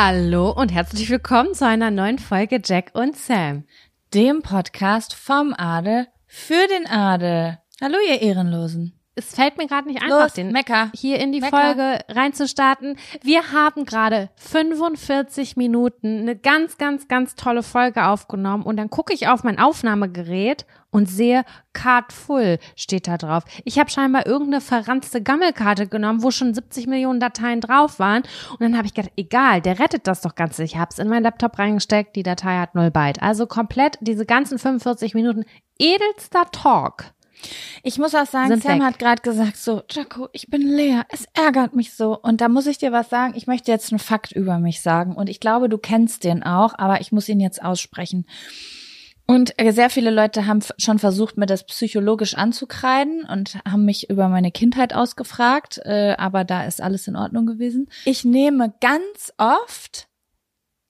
Hallo und herzlich willkommen zu einer neuen Folge Jack und Sam. Dem Podcast vom Adel für den Adel. Hallo, ihr Ehrenlosen. Es fällt mir gerade nicht einfach, Los, den Mecker. hier in die Mecker. Folge reinzustarten. Wir haben gerade 45 Minuten eine ganz, ganz, ganz tolle Folge aufgenommen und dann gucke ich auf mein Aufnahmegerät und sehe Card Full steht da drauf. Ich habe scheinbar irgendeine verranzte Gammelkarte genommen, wo schon 70 Millionen Dateien drauf waren und dann habe ich gedacht, egal, der rettet das doch ganz. Ich habe es in meinen Laptop reingesteckt, die Datei hat 0 Byte. Also komplett diese ganzen 45 Minuten edelster Talk. Ich muss auch sagen, Sam weg. hat gerade gesagt, so, Jaco, ich bin leer. Es ärgert mich so. Und da muss ich dir was sagen. Ich möchte jetzt einen Fakt über mich sagen. Und ich glaube, du kennst den auch, aber ich muss ihn jetzt aussprechen. Und äh, sehr viele Leute haben schon versucht, mir das psychologisch anzukreiden und haben mich über meine Kindheit ausgefragt, äh, aber da ist alles in Ordnung gewesen. Ich nehme ganz oft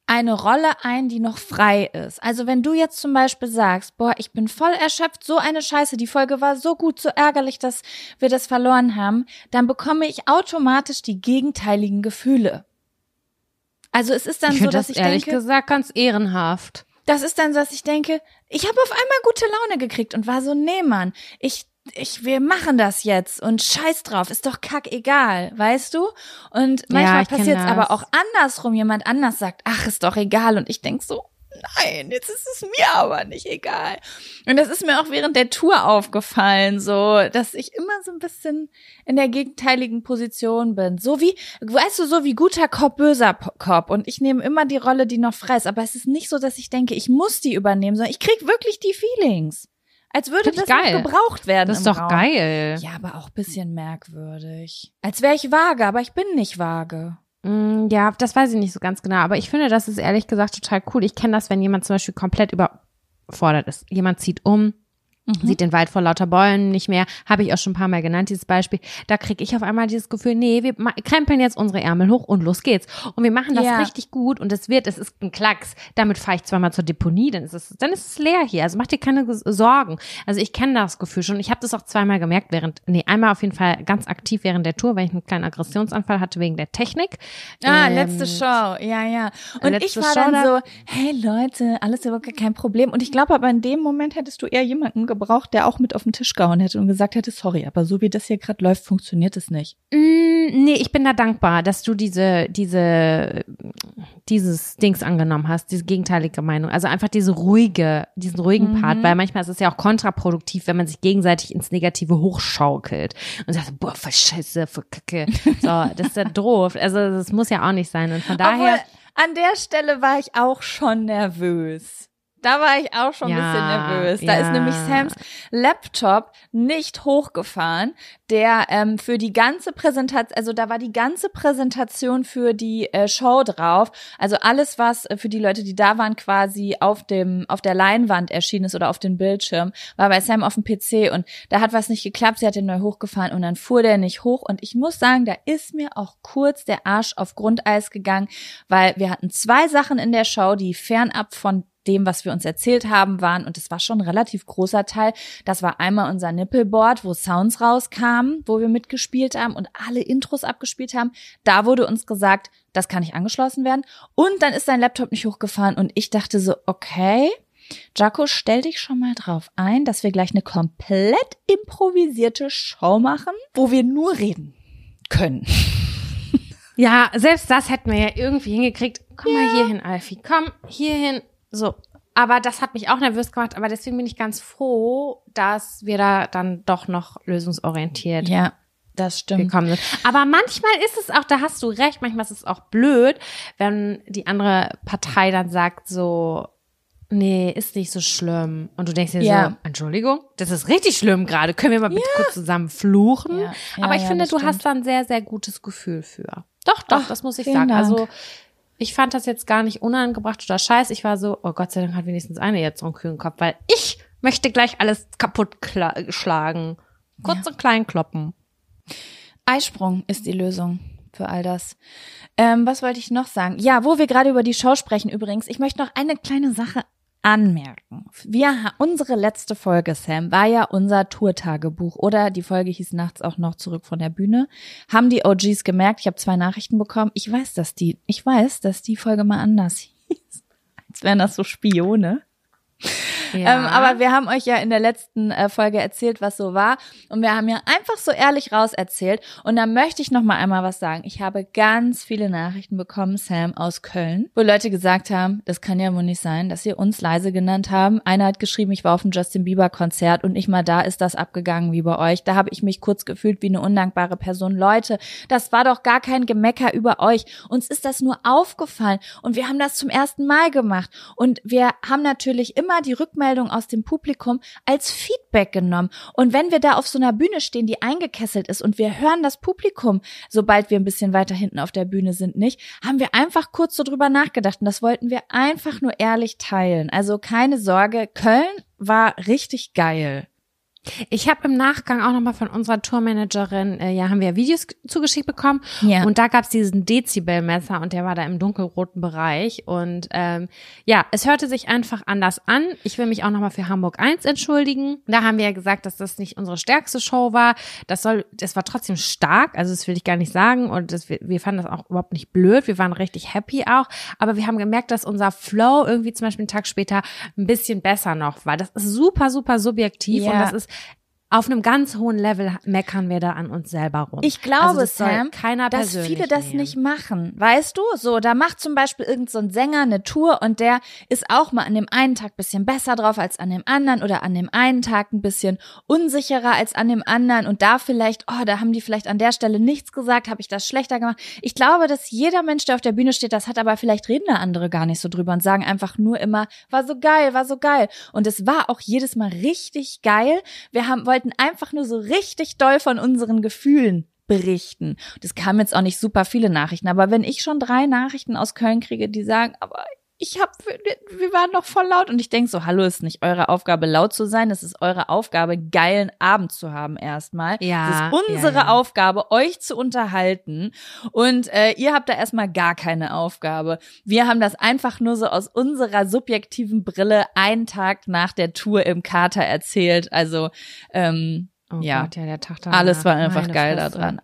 eine Rolle ein, die noch frei ist. Also wenn du jetzt zum Beispiel sagst, boah, ich bin voll erschöpft, so eine Scheiße, die Folge war so gut, so ärgerlich, dass wir das verloren haben, dann bekomme ich automatisch die gegenteiligen Gefühle. Also es ist dann ich so, dass das ich ehrlich denke, gesagt ganz ehrenhaft. das ist dann so, dass ich denke, ich habe auf einmal gute Laune gekriegt und war so, nee, Mann, ich, ich, wir machen das jetzt und scheiß drauf, ist doch kack egal, weißt du? Und manchmal kenn passiert es aber auch andersrum, jemand anders sagt, ach, ist doch egal und ich denk so, nein, jetzt ist es mir aber nicht egal. Und das ist mir auch während der Tour aufgefallen, so, dass ich immer so ein bisschen in der gegenteiligen Position bin. So wie, weißt du, so wie guter Cop, böser Cop. Und ich nehme immer die Rolle, die noch frei ist. Aber es ist nicht so, dass ich denke, ich muss die übernehmen, sondern ich krieg wirklich die Feelings. Als würde das geil. gebraucht werden. Das ist doch Raum. geil. Ja, aber auch ein bisschen merkwürdig. Als wäre ich vage, aber ich bin nicht vage. Mm, Ja, das weiß ich nicht so ganz genau, aber ich finde, das ist ehrlich gesagt total cool. Ich kenne das, wenn jemand zum Beispiel komplett überfordert ist. Jemand zieht um, sieht den Wald vor lauter Bäumen nicht mehr. Habe ich auch schon ein paar Mal genannt, dieses Beispiel. Da kriege ich auf einmal dieses Gefühl, nee, wir krempeln jetzt unsere Ärmel hoch und los geht's. Und wir machen das Ja. richtig gut und es wird, es ist ein Klacks. Damit fahre ich zweimal zur Deponie, dann ist es, dann ist es leer hier. Also mach dir keine Sorgen. Also ich kenne das Gefühl schon. Ich habe das auch zweimal gemerkt während, nee, einmal auf jeden Fall ganz aktiv während der Tour, weil ich einen kleinen Aggressionsanfall hatte wegen der Technik. Ah, Ähm, letzte Show, ja, ja. Und ich war Show dann da- so, hey Leute, alles überhaupt kein Problem. Und ich glaube aber in dem Moment hättest du eher jemanden gebraucht, der auch mit auf den Tisch gehauen hätte und gesagt hätte, sorry, aber so wie das hier gerade läuft, funktioniert es nicht. Mm, nee, ich bin da dankbar, dass du diese, diese, dieses Dings angenommen hast, diese gegenteilige Meinung. Also einfach diese ruhige, diesen ruhigen Part, weil manchmal ist es ja auch kontraproduktiv, wenn man sich gegenseitig ins Negative hochschaukelt und sagt, boah, voll scheiße, voll kacke. So, das ist ja doof. Also das muss ja auch nicht sein. Und von daher. Obwohl, an der Stelle war ich auch schon nervös. Da war ich auch schon ein Ja, bisschen nervös. Da ja. ist nämlich Sams Laptop nicht hochgefahren, der ähm, für die ganze Präsentation, also da war die ganze Präsentation für die äh, Show drauf. Also alles, was äh, für die Leute, die da waren, quasi auf dem auf der Leinwand erschienen ist oder auf dem Bildschirm, war bei Sam auf dem PC und da hat was nicht geklappt. Sie hat den neu hochgefahren und dann fuhr der nicht hoch. Und ich muss sagen, da ist mir auch kurz der Arsch auf Grundeis gegangen, weil wir hatten zwei Sachen in der Show, die fernab von dem, was wir uns erzählt haben, waren, und es war schon ein relativ großer Teil, das war einmal unser Nippelboard, wo Sounds rauskamen, wo wir mitgespielt haben und alle Intros abgespielt haben. Da wurde uns gesagt, das kann nicht angeschlossen werden. Und dann ist sein Laptop nicht hochgefahren und ich dachte so, okay, Jaco, stell dich schon mal drauf ein, dass wir gleich eine komplett improvisierte Show machen, wo wir nur reden können. Ja, selbst das hätten wir ja irgendwie hingekriegt. Komm mal hier hin, Alfie. Komm hier hin. So. Aber das hat mich auch nervös gemacht. Aber deswegen bin ich ganz froh, dass wir da dann doch noch lösungsorientiert Ja, das stimmt. gekommen sind. Aber manchmal ist es auch, da hast du recht, manchmal ist es auch blöd, wenn die andere Partei dann sagt so, nee, ist nicht so schlimm. Und du denkst dir Ja. so, Entschuldigung, das ist richtig schlimm gerade. Können wir mal bitte kurz zusammen fluchen? Ja. Ja, Aber ich ja, finde, du stimmt. hast da ein sehr, sehr gutes Gefühl für. Doch, doch, Ach, das muss ich sagen. Dank. Also, ich fand das jetzt gar nicht unangebracht oder scheiß. Ich war so, oh Gott sei Dank hat wenigstens eine jetzt so einen kühlen Kopf, weil ich möchte gleich alles kaputt schlagen. Kurz und klein kloppen. Eisprung ist die Lösung für all das. Ähm, was wollte ich noch sagen? Ja, wo wir gerade über die Show sprechen übrigens, ich möchte noch eine kleine Sache anmerken. Wir, unsere letzte Folge, Sam, war ja unser Tourtagebuch oder die Folge hieß nachts auch noch zurück von der Bühne. Haben die OGs gemerkt? Ich habe zwei Nachrichten bekommen. Ich weiß, dass die, ich weiß, dass die Folge mal anders hieß. Als wären das so Spione. Ähm, aber wir haben euch ja in der letzten äh, Folge erzählt, was so war. Und wir haben ja einfach so ehrlich raus erzählt. Und da möchte ich noch mal einmal was sagen. Ich habe ganz viele Nachrichten bekommen, Sam, aus Köln, wo Leute gesagt haben, das kann ja wohl nicht sein, dass sie uns leise genannt haben. Einer hat geschrieben, ich war auf dem Justin Bieber Konzert und nicht mal da ist das abgegangen wie bei euch. Da habe ich mich kurz gefühlt wie eine undankbare Person. Leute, das war doch gar kein Gemecker über euch. Uns ist das nur aufgefallen und wir haben das zum ersten Mal gemacht. Und wir haben natürlich immer die Rückmeldung aus dem Publikum als Feedback genommen. Und wenn wir da auf so einer Bühne stehen, die eingekesselt ist und wir hören das Publikum, sobald wir ein bisschen weiter hinten auf der Bühne sind, nicht, haben wir einfach kurz so drüber nachgedacht. Und das wollten wir einfach nur ehrlich teilen. Also keine Sorge, Köln war richtig geil. Ich habe im Nachgang auch nochmal von unserer Tourmanagerin, äh, ja, haben wir Videos zugeschickt bekommen. Ja. Und da gab's diesen Dezibelmesser und der war da im dunkelroten Bereich. Und ähm, ja, es hörte sich einfach anders an. Ich will mich auch nochmal für Hamburg 1 entschuldigen. Da haben wir ja gesagt, dass das nicht unsere stärkste Show war. Das soll, das war trotzdem stark, also das will ich gar nicht sagen. Und das, wir, wir fanden das auch überhaupt nicht blöd. Wir waren richtig happy auch. Aber wir haben gemerkt, dass unser Flow irgendwie zum Beispiel einen Tag später ein bisschen besser noch war. Das ist super, super subjektiv Ja. und das ist auf einem ganz hohen Level meckern wir da an uns selber rum. Ich glaube, also Sam, keiner dass viele das nehmen. nicht machen. Weißt du? So, da macht zum Beispiel irgendein so ein Sänger eine Tour und der ist auch mal an dem einen Tag bisschen besser drauf als an dem anderen oder an dem einen Tag ein bisschen unsicherer als an dem anderen und da vielleicht, oh, da haben die vielleicht an der Stelle nichts gesagt, habe ich das schlechter gemacht. Ich glaube, dass jeder Mensch, der auf der Bühne steht, das hat aber vielleicht reden da andere gar nicht so drüber und sagen einfach nur immer, war so geil, war so geil. Und es war auch jedes Mal richtig geil. Wir haben, wollten einfach nur so richtig doll von unseren Gefühlen berichten. Das kamen jetzt auch nicht super viele Nachrichten, aber wenn ich schon drei Nachrichten aus Köln kriege, die sagen, aber ich hab, wir waren noch voll laut und ich denk so, hallo, ist nicht eure Aufgabe laut zu sein, es ist eure Aufgabe geilen Abend zu haben erstmal. Ja, Es ist unsere ja, ja. Aufgabe, euch zu unterhalten und äh, ihr habt da erstmal gar keine Aufgabe. Wir haben das einfach nur so aus unserer subjektiven Brille einen Tag nach der Tour im Kater erzählt. Also ähm, Oh ja. Gott, ja, der Tag danach. alles war einfach Meine geil Fresse. da dran.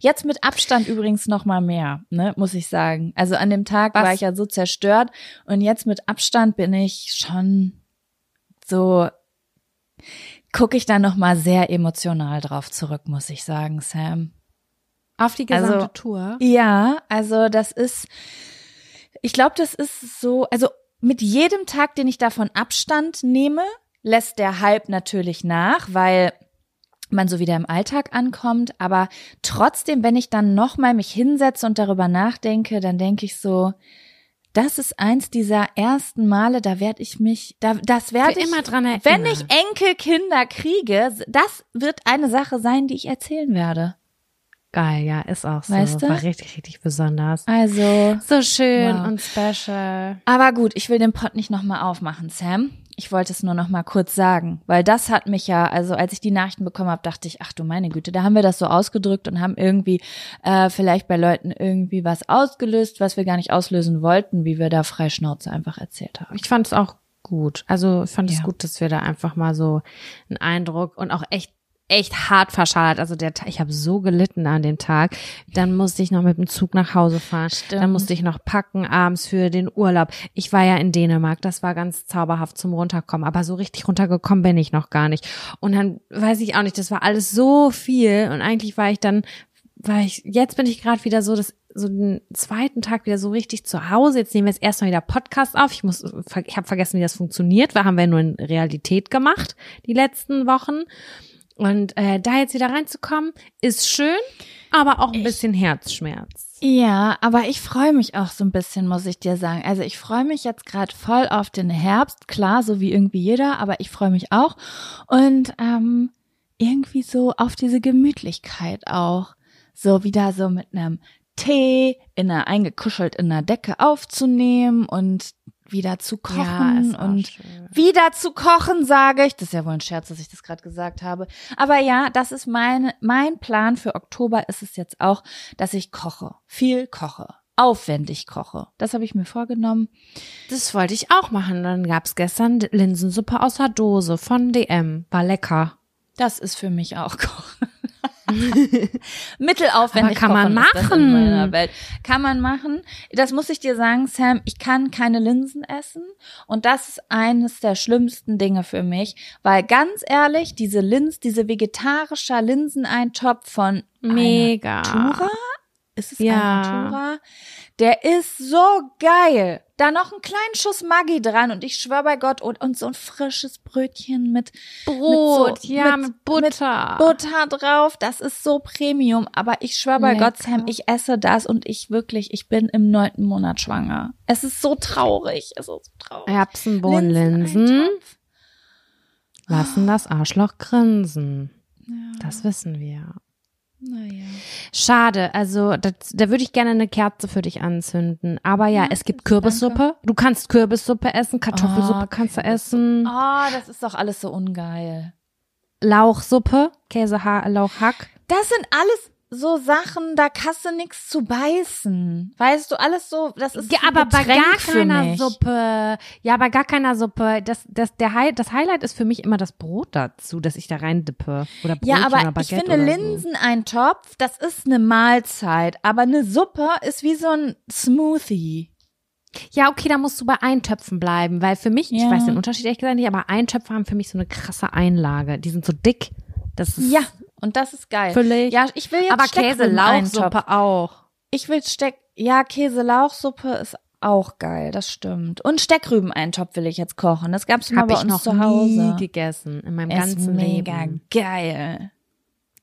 Jetzt mit Abstand übrigens noch mal mehr, ne, muss ich sagen. Also an dem Tag war Was? ich ja so zerstört und jetzt mit Abstand bin ich schon so gucke ich da noch mal sehr emotional drauf zurück, muss ich sagen, Sam. Auf die gesamte Also- Tour. Ja, also das ist, ich glaube, das ist so, also mit jedem Tag, den ich davon Abstand nehme, lässt der Hype natürlich nach, weil man so wieder im Alltag ankommt. Aber trotzdem, wenn ich dann nochmal mich hinsetze und darüber nachdenke, dann denke ich so, das ist eins dieser ersten Male, da werde ich mich, da, das werde ich immer dran erinnern. Wenn ich Enkelkinder kriege, das wird eine Sache sein, die ich erzählen werde. Geil, ja, ist auch so. Weißt du? War richtig, richtig besonders. Also, So schön Wow. und special. aber gut, ich will den Pott nicht nochmal aufmachen, Sam. Ich wollte es nur noch mal kurz sagen, weil das hat mich ja, also als ich die Nachrichten bekommen habe, dachte ich, ach du meine Güte, da haben wir das so ausgedrückt und haben irgendwie äh, vielleicht bei Leuten irgendwie was ausgelöst, was wir gar nicht auslösen wollten, wie wir da frei Schnauze einfach erzählt haben. Ich fand es auch gut. Also ich fand es Ja. gut, dass wir da einfach mal so einen Eindruck und auch echt echt hart verschallert. Also der Tag, ich habe so gelitten an dem Tag. Dann musste ich noch mit dem Zug nach Hause fahren. Stimmt. Dann musste ich noch packen abends für den Urlaub. Ich war ja in Dänemark. Das war ganz zauberhaft zum runterkommen. Aber so richtig runtergekommen bin ich noch gar nicht. Und dann weiß ich auch nicht. Das war alles so viel. Und eigentlich war ich dann, war ich, jetzt bin ich gerade wieder so, das so den zweiten Tag wieder so richtig zu Hause. Jetzt nehmen wir jetzt erstmal wieder Podcast auf. Ich muss, ich habe vergessen, wie das funktioniert. Wir haben wir nur in Realität gemacht die letzten Wochen. Und äh, da jetzt wieder reinzukommen, ist schön, aber auch ein Ich- bisschen Herzschmerz. Ja, aber ich freue mich auch so ein bisschen, muss ich dir sagen. Also ich freue mich jetzt gerade voll auf den Herbst, klar, so wie irgendwie jeder, aber ich freue mich auch. Und ähm, irgendwie so auf diese Gemütlichkeit auch. So wieder so mit einem Tee in einer eingekuschelt in einer Decke aufzunehmen und wieder zu kochen auch und wieder zu kochen, sage ich. Das ist ja wohl ein Scherz, dass ich das gerade gesagt habe. Aber ja, das ist mein, mein Plan für Oktober ist es jetzt auch, dass ich koche. Viel koche. Aufwendig koche. Das habe ich mir vorgenommen. Das wollte ich auch machen. Dann gab's gestern Linsensuppe aus der Dose von DM. War lecker. Das ist für mich auch Kochen. Mittelaufwendig Aber kann man machen. in meiner Welt. Kann man machen. Das muss ich dir sagen, Sam. Ich kann keine Linsen essen. Und das ist eines der schlimmsten Dinge für mich. Weil ganz ehrlich, diese Linz, diese vegetarischer Linseneintopf von Mega. Tura? Ist es Ja. Tura? Der ist so geil. Da noch einen kleinen Schuss Maggi dran und ich schwör bei Gott und, und so ein frisches Brötchen mit Brot, so- ja, mit- mit, Butter. Butter drauf. Das ist so Premium. Aber ich schwör bei Lecker. Gott, Sam, ich esse das und ich wirklich, ich bin im neunten Monat schwanger. Es ist so traurig. Es ist so traurig. Erbsenbohnenlinsen lassen das Arschloch grinsen. Ja, Das wissen wir. Naja. Schade, also das, da würde ich gerne eine Kerze für dich anzünden. Aber ja, Ja, es gibt danke. Kürbissuppe. Du kannst Kürbissuppe essen, Kartoffelsuppe Oh, kannst du essen, Oh, das ist doch alles so ungeil. Lauchsuppe, Käse, ha Lauchhack. Das sind alles so Sachen, da kannst du nichts zu beißen. Weißt du, alles so, das ist Ja, aber bei gar keiner. Suppe. Ja, bei gar keiner Suppe. Das, das, der Hi das Highlight ist für mich immer das Brot dazu, dass ich da rein dippe. Oder Brötchen Ja, oder aber ich Baguette finde oder so. Linseneintopf, das ist eine Mahlzeit, aber eine Suppe ist wie so ein Smoothie. Ja, okay, da musst du bei Eintöpfen bleiben, weil für mich, ich Ja. weiß den Unterschied ehrlich gesagt nicht, aber Eintöpfe haben für mich so eine krasse Einlage. Die sind so dick. Das ist Ja, und das ist geil. völlig. Ja, ich will jetzt aber Käse, Steckrübeneintopf. Lauchsuppe auch. Ich will Steck, ja, Käse-Lauchsuppe ist auch geil, das stimmt. Und Steckrübeneintopf will ich jetzt kochen. Das gab's mal Habe bei ich uns noch zu Hause. nie gegessen in meinem ist ganzen mega Leben. geil.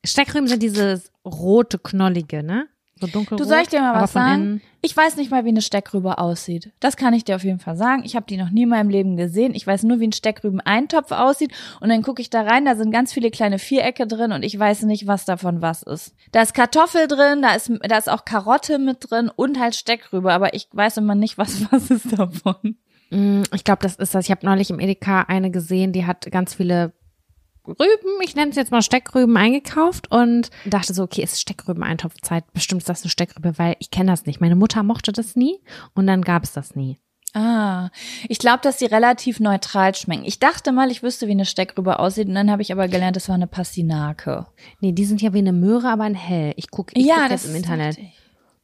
Steckrüben sind dieses rote, knollige, ne? So dunkelrot. Du soll ich dir mal aber was sagen? Ich weiß nicht mal, wie eine Steckrübe aussieht. Das kann ich dir auf jeden Fall sagen. Ich habe die noch nie in meinem Leben gesehen. Ich weiß nur, wie ein Steckrüben-Eintopf aussieht. Und dann gucke ich da rein, da sind ganz viele kleine Vierecke drin und ich weiß nicht, was davon was ist. Da ist Kartoffel drin, da ist, da ist auch Karotte mit drin und halt Steckrübe, aber ich weiß immer nicht, was was ist davon. Mm, Ich glaube, das ist das. Ich habe neulich im Edeka eine gesehen, die hat ganz viele Rüben, ich nenne es jetzt mal Steckrüben, eingekauft und dachte so, okay, ist Steckrüben-Eintopfzeit. Bestimmt ist das eine Steckrübe, weil ich kenne das nicht. Meine Mutter mochte das nie und dann gab es das nie. Ah, ich glaube, dass die relativ neutral schmecken. Ich dachte mal, ich wüsste, wie eine Steckrübe aussieht und dann habe ich aber gelernt, es war eine Pastinake. Nee, die sind ja wie eine Möhre, aber in hell. Ich gucke ich guck jetzt im Internet.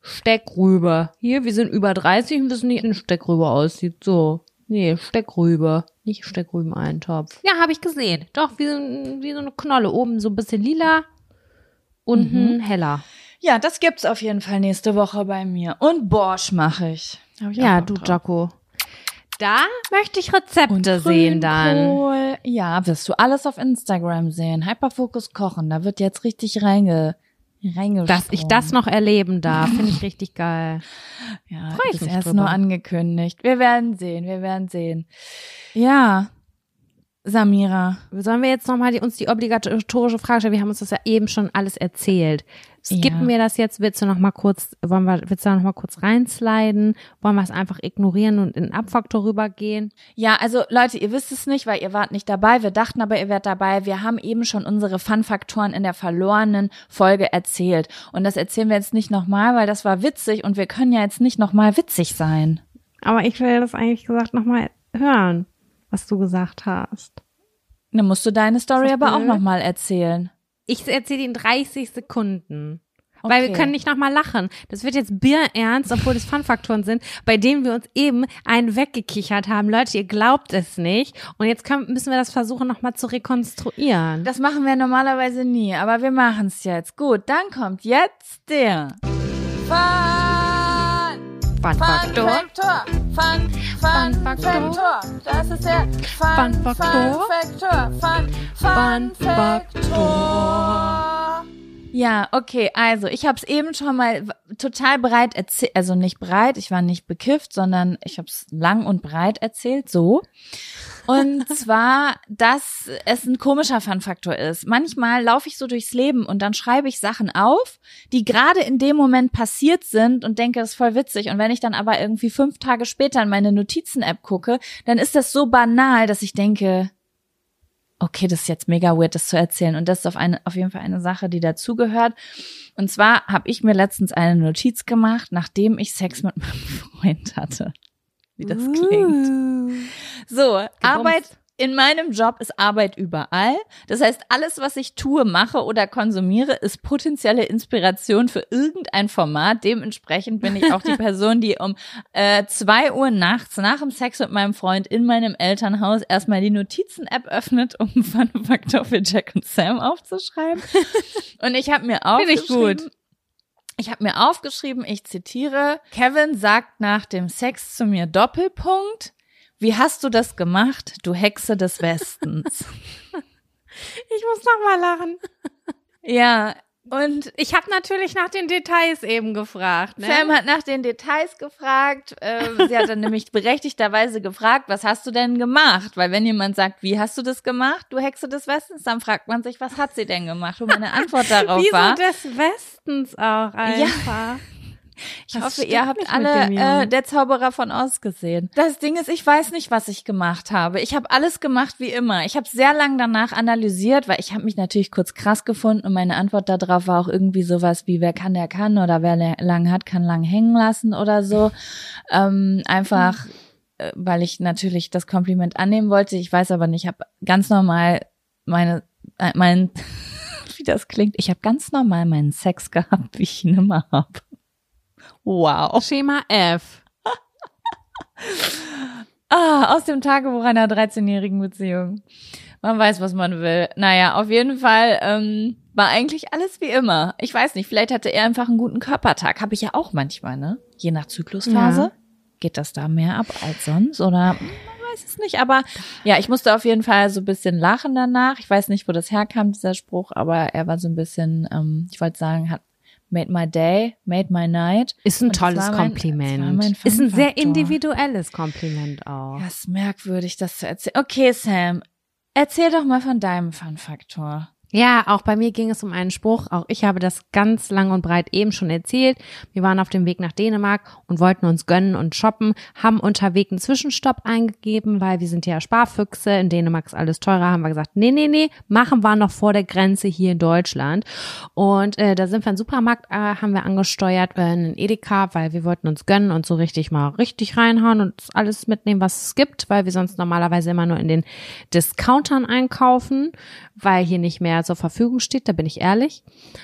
Steckrübe. Hier, wir sind über 30 und wissen nicht, wie eine Steckrübe aussieht. So. Nee, Steckrübe. Nicht Steckrüben-Eintopf. Ja, habe ich gesehen. Doch, wie, wie so eine Knolle. Oben so ein bisschen lila, unten heller. Ja, das gibt's auf jeden Fall nächste Woche bei mir. Und Borsch mache ich. Hab ich auch Ja, du, drauf. Jaco. Da möchte ich Rezepte sehen dann. Ja, wirst du alles auf Instagram sehen. Hyperfokus kochen. Da wird jetzt richtig reinge. Dass ich das noch erleben darf, finde ich richtig geil. Ja, Freu ich ist mich erst drüber. nur angekündigt. Wir werden sehen, wir werden sehen. Ja, Samira. Sollen wir jetzt nochmal die, uns die obligatorische Frage stellen? Wir haben uns das ja eben schon alles erzählt. Skippen Ja. wir das jetzt? Willst du noch mal kurz, wollen wir, willst du da noch mal kurz reinsliden? Wollen wir es einfach ignorieren und in den Abfaktor rübergehen? Ja, also Leute, ihr wisst es nicht, weil ihr wart nicht dabei. Wir dachten aber, ihr wärt dabei. Wir haben eben schon unsere Fun-Faktoren in der verlorenen Folge erzählt. Und das erzählen wir jetzt nicht nochmal, weil das war witzig und wir können ja jetzt nicht nochmal witzig sein. Aber ich will das eigentlich gesagt noch mal hören, was du gesagt hast. Dann musst du deine Story aber auch blöd? nochmal erzählen. Ich erzähle in 30 Sekunden. Weil wir Okay. können nicht nochmal lachen. Das wird jetzt bierernst, obwohl das Fun-Faktoren sind, bei denen wir uns eben einen weggekichert haben. Leute, ihr glaubt es nicht. Und jetzt können, müssen wir das versuchen, nochmal zu rekonstruieren. Das machen wir normalerweise nie, aber wir machen es jetzt. Gut, dann kommt jetzt der Fun Fun-Faktor. Faktor. Fun, Fun, Fun. Faktor. Das ist der Fun, Fun. Faktor. Fun, Fun, Fun Faktor. Ja, okay, also ich habe es eben schon mal total breit erzählt, also nicht breit, ich war nicht bekifft, sondern ich habe es lang und breit erzählt, so. Und zwar, dass es ein komischer Fun-Faktor ist. Manchmal laufe ich so durchs Leben und dann schreibe ich Sachen auf, die gerade in dem Moment passiert sind und denke, das ist voll witzig. Und wenn ich dann aber irgendwie fünf Tage später in meine Notizen-App gucke, dann ist das so banal, dass ich denke, okay, das ist jetzt mega weird, das zu erzählen. Und das ist auf, eine, auf jeden Fall eine Sache, die dazugehört. Und zwar habe ich mir letztens eine Notiz gemacht, nachdem ich Sex mit meinem Freund hatte. Wie das klingt. So, Arbeit in meinem Job ist Arbeit überall. Das heißt, alles, was ich tue, mache oder konsumiere, ist potenzielle Inspiration für irgendein Format. Dementsprechend bin ich auch die Person, die um äh, zwei Uhr nachts nach dem Sex mit meinem Freund in meinem Elternhaus erstmal die Notizen-App öffnet, um Fun Faktor für Jack und Sam aufzuschreiben. Und ich habe mir Finde ich aufgeschrieben, gut. ich habe mir aufgeschrieben, ich zitiere, Kevin sagt nach dem Sex zu mir Doppelpunkt, wie hast du das gemacht, du Hexe des Westens? Ich muss nochmal lachen. ja, und Ich habe natürlich nach den Details eben gefragt. Ne? Sam hat nach den Details gefragt. Äh, sie hat dann nämlich berechtigterweise gefragt, was hast du denn gemacht? Weil wenn jemand sagt, wie hast du das gemacht, du Hexe des Westens, dann fragt man sich, was hat sie denn gemacht? Und meine Antwort darauf Wieso war, des Westens auch einfach? Ich Was hoffe, ihr habt alle dem äh, der Zauberer von Oz gesehen. Das Ding ist, ich weiß nicht, was ich gemacht habe. Ich habe alles gemacht wie immer. Ich habe sehr lang danach analysiert, weil ich habe mich natürlich kurz krass gefunden und meine Antwort darauf war auch irgendwie sowas wie, wer kann, der kann oder wer lang hat, kann lang hängen lassen oder so. Ähm, einfach, äh, weil ich natürlich das Kompliment annehmen wollte. Ich weiß aber nicht, ich habe ganz normal meine, äh, mein, wie das klingt, ich habe ganz normal meinen Sex gehabt, wie ich ihn immer habe. Wow. Schema F. Ah, aus dem Tagebuch einer 13-jährigen Beziehung. Man weiß, was man will. Naja, auf jeden Fall ähm, war eigentlich alles wie immer. Ich weiß nicht, vielleicht hatte er einfach einen guten Körpertag. Habe ich ja auch manchmal, ne? Je nach Zyklusphase. Ja. Geht das da mehr ab als sonst? Oder man weiß es nicht. Aber ja, ich musste auf jeden Fall so ein bisschen lachen danach. Ich weiß nicht, wo das herkam, dieser Spruch, aber er war so ein bisschen, ähm, ich wollte sagen, hat made my day, made my night. Ist ein Und das tolles mein- das Kompliment. ist ein sehr individuelles Kompliment auch. Ja, ist merkwürdig, das zu erzählen. Okay, Sam, erzähl doch mal von deinem Fun-Faktor. Ja, auch bei mir ging es um einen Spruch. Auch ich habe das ganz lang und breit eben schon erzählt. Wir waren auf dem Weg nach Dänemark und wollten uns gönnen und shoppen, haben unterwegs einen Zwischenstopp eingegeben, weil wir sind ja Sparfüchse. In Dänemark ist alles teurer. Haben wir gesagt, nee, nee, nee, machen wir noch vor der Grenze hier in Deutschland. Und äh, da sind wir in den Supermarkt, äh, haben wir angesteuert, äh, einen Edeka, weil wir wollten uns gönnen und so richtig mal richtig reinhauen und alles mitnehmen, was es gibt, weil wir sonst normalerweise immer nur in den Discountern einkaufen, weil hier nicht mehr zur Verfügung steht, da bin ich ehrlich.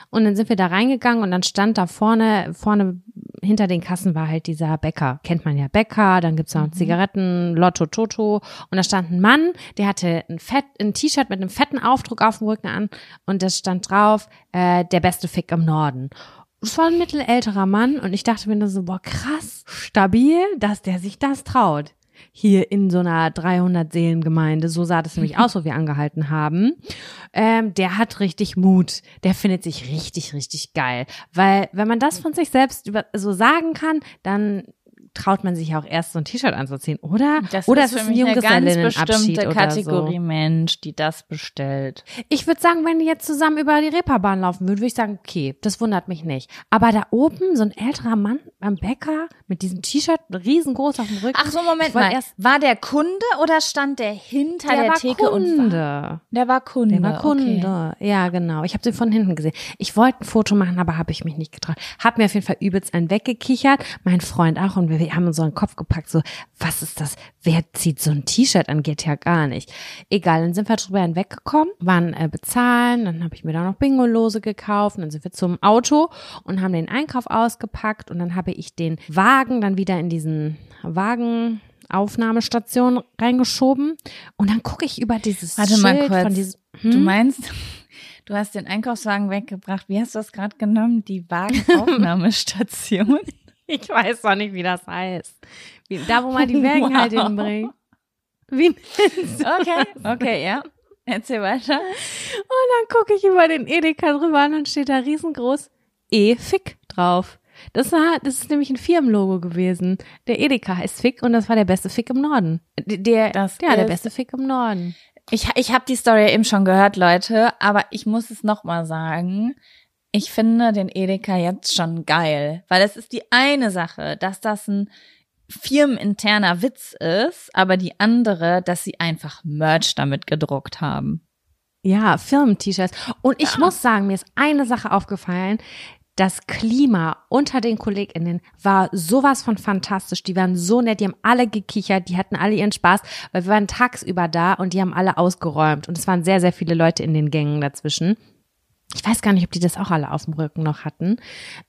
Und dann sind wir da reingegangen und dann stand da vorne, vorne hinter den Kassen war halt dieser Bäcker. Kennt man ja Bäcker, dann gibt's noch Zigaretten, Lotto Toto. Und da stand ein Mann, der hatte ein Fett, ein T-Shirt mit einem fetten Aufdruck auf dem Rücken an und das stand drauf, äh, der beste Fick im Norden. Es war ein mittelälterer Mann und ich dachte mir nur so, boah, krass, stabil, dass der sich das traut. Hier in so einer 300-Seelen-Gemeinde. So sah das nämlich aus, wo wir angehalten haben. Ähm, der hat richtig Mut. Der findet sich richtig, richtig geil. Weil, wenn man das von sich selbst über, so sagen kann, dann traut man sich auch erst so ein T-Shirt anzuziehen, oder? Das oder ist es ist ein mich eine ganz Junggesellinnenabschied bestimmte oder Kategorie so. Mensch, die das bestellt. Ich würde sagen, wenn die jetzt zusammen über die Reeperbahn laufen würden, würde ich sagen, okay, das wundert mich nicht. Aber da oben so ein älterer Mann beim Bäcker mit diesem T-Shirt riesengroß auf dem Rücken. Ach so, Moment mal. Erst, war der Kunde oder stand der hinter der, der, war Theke und war, Kunde. der war Kunde? Der war Kunde. Okay. Ja, genau. Ich habe den von hinten gesehen. Ich wollte ein Foto machen, aber habe ich mich nicht getraut. Hab mir auf jeden Fall übelst einen weggekichert. Mein Freund auch. Und wir, wir haben uns so einen Kopf gepackt. So, was ist das? Wer zieht so ein T-Shirt an? Geht ja gar nicht. Egal, dann sind wir drüber hinweggekommen, waren äh, bezahlen. Dann habe ich mir da noch Bingolose gekauft. Dann sind wir zum Auto und haben den Einkauf ausgepackt. Und dann habe ich den Wagen dann wieder in diesen Wagen Aufnahmestation reingeschoben und dann gucke ich über dieses Warte Schild mal kurz. von diesem Du Hm? meinst, du hast den Einkaufswagen weggebracht. Wie hast du das gerade genommen? Die Wagenaufnahmestation? Ich weiß doch nicht, wie das heißt. Wie, da, wo man die Wägen halt Wow. hinbringt. Wie nennst du Okay, das? okay, ja. Erzähl weiter. Und dann gucke ich über den Edeka drüber und dann steht da riesengroß E-Fick drauf. Das war, das ist nämlich ein Firmenlogo gewesen. Der Edeka heißt Fick und das war der beste Fick im Norden. Der, Das ja, der beste Fick im Norden. Ich, ich habe die Story eben schon gehört, Leute, aber ich muss es nochmal sagen. Ich finde den Edeka jetzt schon geil, weil es ist die eine Sache, dass das ein firmeninterner Witz ist, aber die andere, dass sie einfach Merch damit gedruckt haben. Ja, Firmen-T-Shirts. Und ich Ja. muss sagen, mir ist eine Sache aufgefallen. Das Klima unter den KollegInnen war sowas von fantastisch. Die waren so nett, die haben alle gekichert, die hatten alle ihren Spaß, weil wir waren tagsüber da und die haben alle ausgeräumt. Und es waren sehr, sehr viele Leute in den Gängen dazwischen. Ich weiß gar nicht, ob die das auch alle auf dem Rücken noch hatten.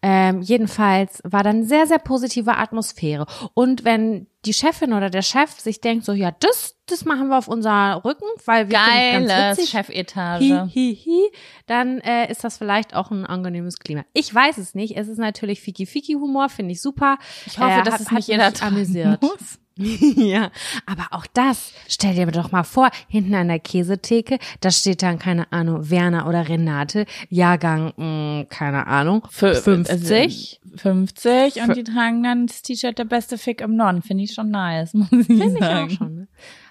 Ähm, jedenfalls war dann sehr, sehr positive Atmosphäre. Und wenn die Chefin oder der Chef sich denkt, so, ja, das, das machen wir auf unser Rücken, weil wir finden es ganz Geiles witzig, Chefetage. hi, hi, hi, dann äh, ist das vielleicht auch ein angenehmes Klima. Ich weiß es nicht. Es ist natürlich Fiki-Fiki-Humor, finde ich super. Ich hoffe, Äh, dass hat- es nicht jeder amüsiert. muss. ja, aber auch das, stell dir doch mal vor, hinten an der Käsetheke, da steht dann, keine Ahnung, Werner oder Renate, Jahrgang, mh, keine Ahnung, Für- 50. Also 50 und Für- die tragen dann das T-Shirt der beste Fick im Norden. Finde ich schon nice, muss ich Finde ich auch schon. Ne?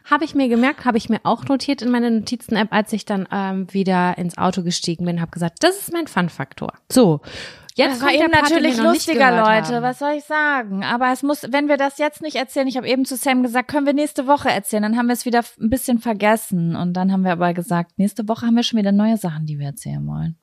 Habe ich mir gemerkt, habe ich mir auch notiert in meiner Notizen-App, als ich dann ähm, wieder ins Auto gestiegen bin, habe gesagt, das ist mein Fun-Faktor. So, jetzt Das war eben natürlich lustiger, Leute. haben. Was soll ich sagen? Aber es muss, wenn wir das jetzt nicht erzählen, ich habe eben zu Sam gesagt, können wir nächste Woche erzählen. Dann haben wir es wieder ein bisschen vergessen. Und dann haben wir aber gesagt, nächste Woche haben wir schon wieder neue Sachen, die wir erzählen wollen.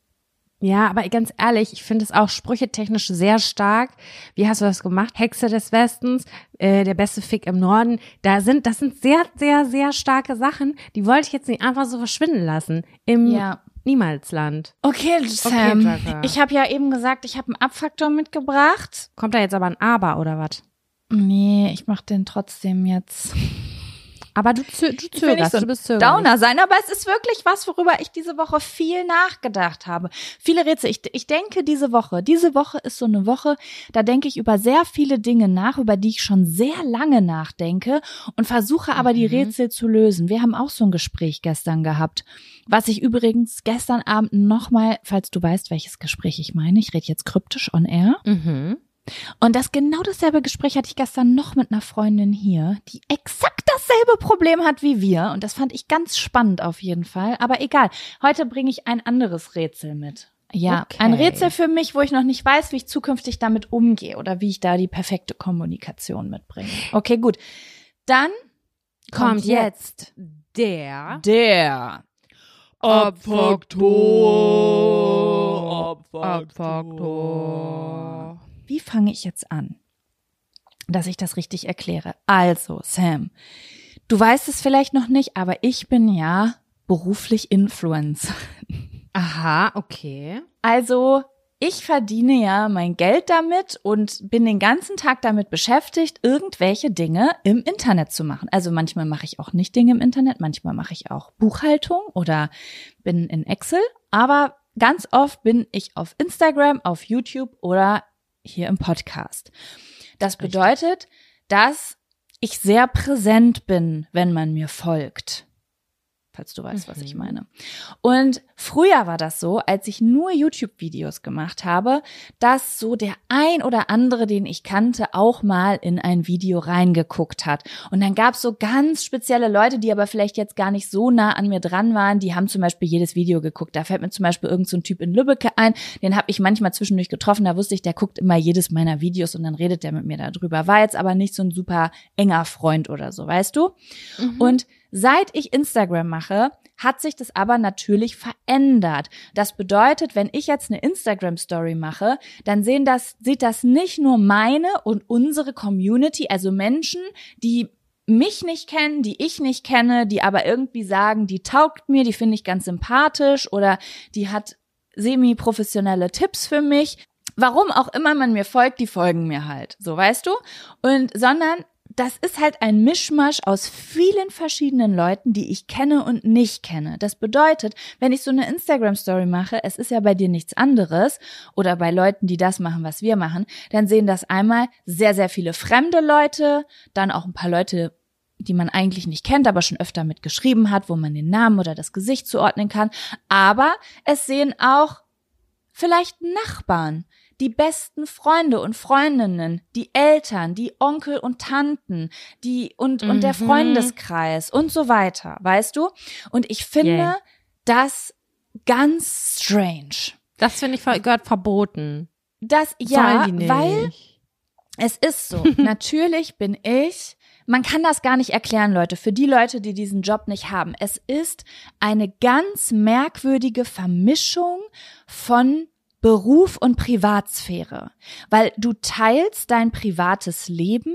Ja, aber ganz ehrlich, ich finde es auch sprüchetechnisch sehr stark. Wie hast du das gemacht? Hexe des Westens, äh, der beste Fick im Norden. Da sind, das sind sehr, sehr, sehr starke Sachen. Die wollte ich jetzt nicht einfach so verschwinden lassen. Im Ja. Niemalsland. Okay, Sam. Jacka. ich habe ja eben gesagt, ich habe einen Abfaktor mitgebracht. Kommt da jetzt aber ein Aber oder was? Nee, ich mache den trotzdem jetzt. Aber du, zö du zögerst, so du bist zögerlich. Downer sein, aber es ist wirklich was, worüber ich diese Woche viel nachgedacht habe. Viele Rätsel. Ich, ich denke diese Woche, diese Woche ist so eine Woche, da denke ich über sehr viele Dinge nach, über die ich schon sehr lange nachdenke und versuche aber die Mhm. Rätsel zu lösen. Wir haben auch so ein Gespräch gestern gehabt, was ich übrigens gestern Abend nochmal, falls du weißt, welches Gespräch ich meine, ich rede jetzt kryptisch on air. Mhm. Und das genau dasselbe Gespräch hatte ich gestern noch mit einer Freundin hier, die exakt dasselbe Problem hat wie wir. Und das fand ich ganz spannend auf jeden Fall. Aber egal, heute bringe ich ein anderes Rätsel mit. Ja, Okay. ein Rätsel für mich, wo ich noch nicht weiß, wie ich zukünftig damit umgehe oder wie ich da die perfekte Kommunikation mitbringe. Okay, gut. Dann Kommt jetzt der der Abfaktor. Wie fange ich jetzt an, dass ich das richtig erkläre? Also, Sam, du weißt es vielleicht noch nicht, aber ich bin ja beruflich Influencer. Aha, okay. Also, ich verdiene ja mein Geld damit und bin den ganzen Tag damit beschäftigt, irgendwelche Dinge im Internet zu machen. Also manchmal mache ich auch nicht Dinge im Internet, manchmal mache ich auch Buchhaltung oder bin in Excel, aber ganz oft bin ich auf Instagram, auf YouTube oder hier im Podcast. Das bedeutet, dass ich sehr präsent bin, wenn man mir folgt falls du weißt, mhm. was ich mhm. meine. Und früher war das so, als ich nur YouTube-Videos gemacht habe, dass so der ein oder andere, den ich kannte, auch mal in ein Video reingeguckt hat. Und dann gab es so ganz spezielle Leute, die aber vielleicht jetzt gar nicht so nah an mir dran waren, die haben zum Beispiel jedes Video geguckt. Da fällt mir zum Beispiel irgendein so Typ in Lübbecke ein, den habe ich manchmal zwischendurch getroffen, da wusste ich, der guckt immer jedes meiner Videos und dann redet der mit mir darüber. War jetzt aber nicht so ein super enger Freund oder so, weißt du? Mhm. Und Seit ich Instagram mache, hat sich das aber natürlich verändert. Das bedeutet, wenn ich jetzt eine Instagram Story mache, dann sehen das, sieht das nicht nur meine und unsere Community, also Menschen, die mich nicht kennen, die ich nicht kenne, die aber irgendwie sagen, die taugt mir, die finde ich ganz sympathisch oder die hat semi-professionelle Tipps für mich. Warum auch immer man mir folgt, die folgen mir halt. So, weißt du? Und, sondern das ist halt ein Mischmasch aus vielen verschiedenen Leuten, die ich kenne und nicht kenne. Das bedeutet, wenn ich so eine Instagram Story mache, es ist ja bei dir nichts anderes oder bei Leuten, die das machen, was wir machen, dann sehen das einmal sehr, sehr viele fremde Leute, dann auch ein paar Leute, die man eigentlich nicht kennt, aber schon öfter mitgeschrieben hat, wo man den Namen oder das Gesicht zuordnen kann. Aber es sehen auch vielleicht Nachbarn, die besten Freunde und Freundinnen, die Eltern, die Onkel und Tanten, die und mhm. und der mhm. Freundeskreis und so weiter, weißt du? Und ich finde yeah. das ganz strange. Das finde ich gehört verboten. Das ja, weil es ist so. Natürlich bin ich man kann das gar nicht erklären, Leute, für die Leute, die diesen Job nicht haben. Es ist eine ganz merkwürdige Vermischung von Beruf und Privatsphäre, weil du teilst dein privates Leben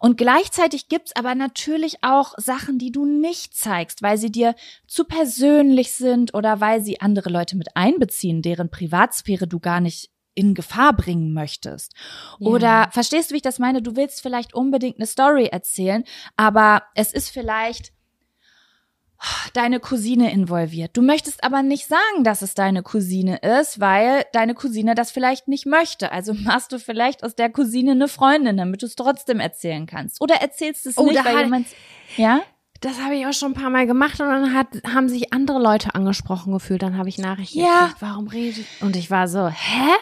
und gleichzeitig gibt's aber natürlich auch Sachen, die du nicht zeigst, weil sie dir zu persönlich sind oder weil sie andere Leute mit einbeziehen, deren Privatsphäre du gar nicht in Gefahr bringen möchtest. Ja. Oder verstehst du, wie ich das meine? Du willst vielleicht unbedingt eine Story erzählen, aber es ist vielleicht deine Cousine involviert. Du möchtest aber nicht sagen, dass es deine Cousine ist, weil deine Cousine das vielleicht nicht möchte. Also machst du vielleicht aus der Cousine eine Freundin, damit du es trotzdem erzählen kannst. Oder erzählst es oh, nicht, weil jemand, ja? Das habe ich auch schon ein paar Mal gemacht und dann hat, haben sich andere Leute angesprochen gefühlt. Dann habe ich Nachrichten ja. gekriegt, warum redet? Und ich war so, hä?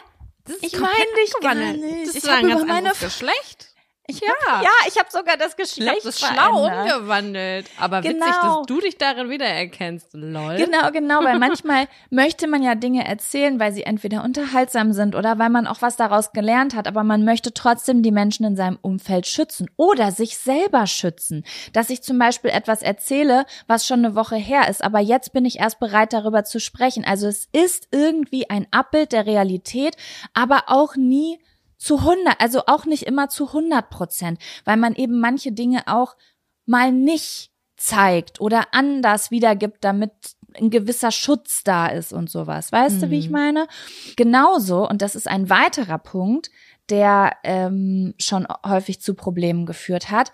ich meine dich gar nicht. Das ich habe über meine Geschlecht. Ich ja. Hab, ja, ich habe sogar das Geschlecht ich das schlau umgewandelt. Aber genau. witzig, dass du dich darin wiedererkennst. Lol. Genau, genau, weil manchmal möchte man ja Dinge erzählen, weil sie entweder unterhaltsam sind oder weil man auch was daraus gelernt hat, aber man möchte trotzdem die Menschen in seinem Umfeld schützen oder sich selber schützen. Dass ich zum Beispiel etwas erzähle, was schon eine Woche her ist, aber jetzt bin ich erst bereit, darüber zu sprechen. Also es ist irgendwie ein Abbild der Realität, aber auch nie zu 100, also auch nicht immer zu 100 Prozent, weil man eben manche Dinge auch mal nicht zeigt oder anders wiedergibt, damit ein gewisser Schutz da ist und sowas. Weißt mhm. du, wie ich mhm. meine? Genauso, und das ist ein weiterer Punkt, der ähm, schon häufig zu Problemen geführt hat,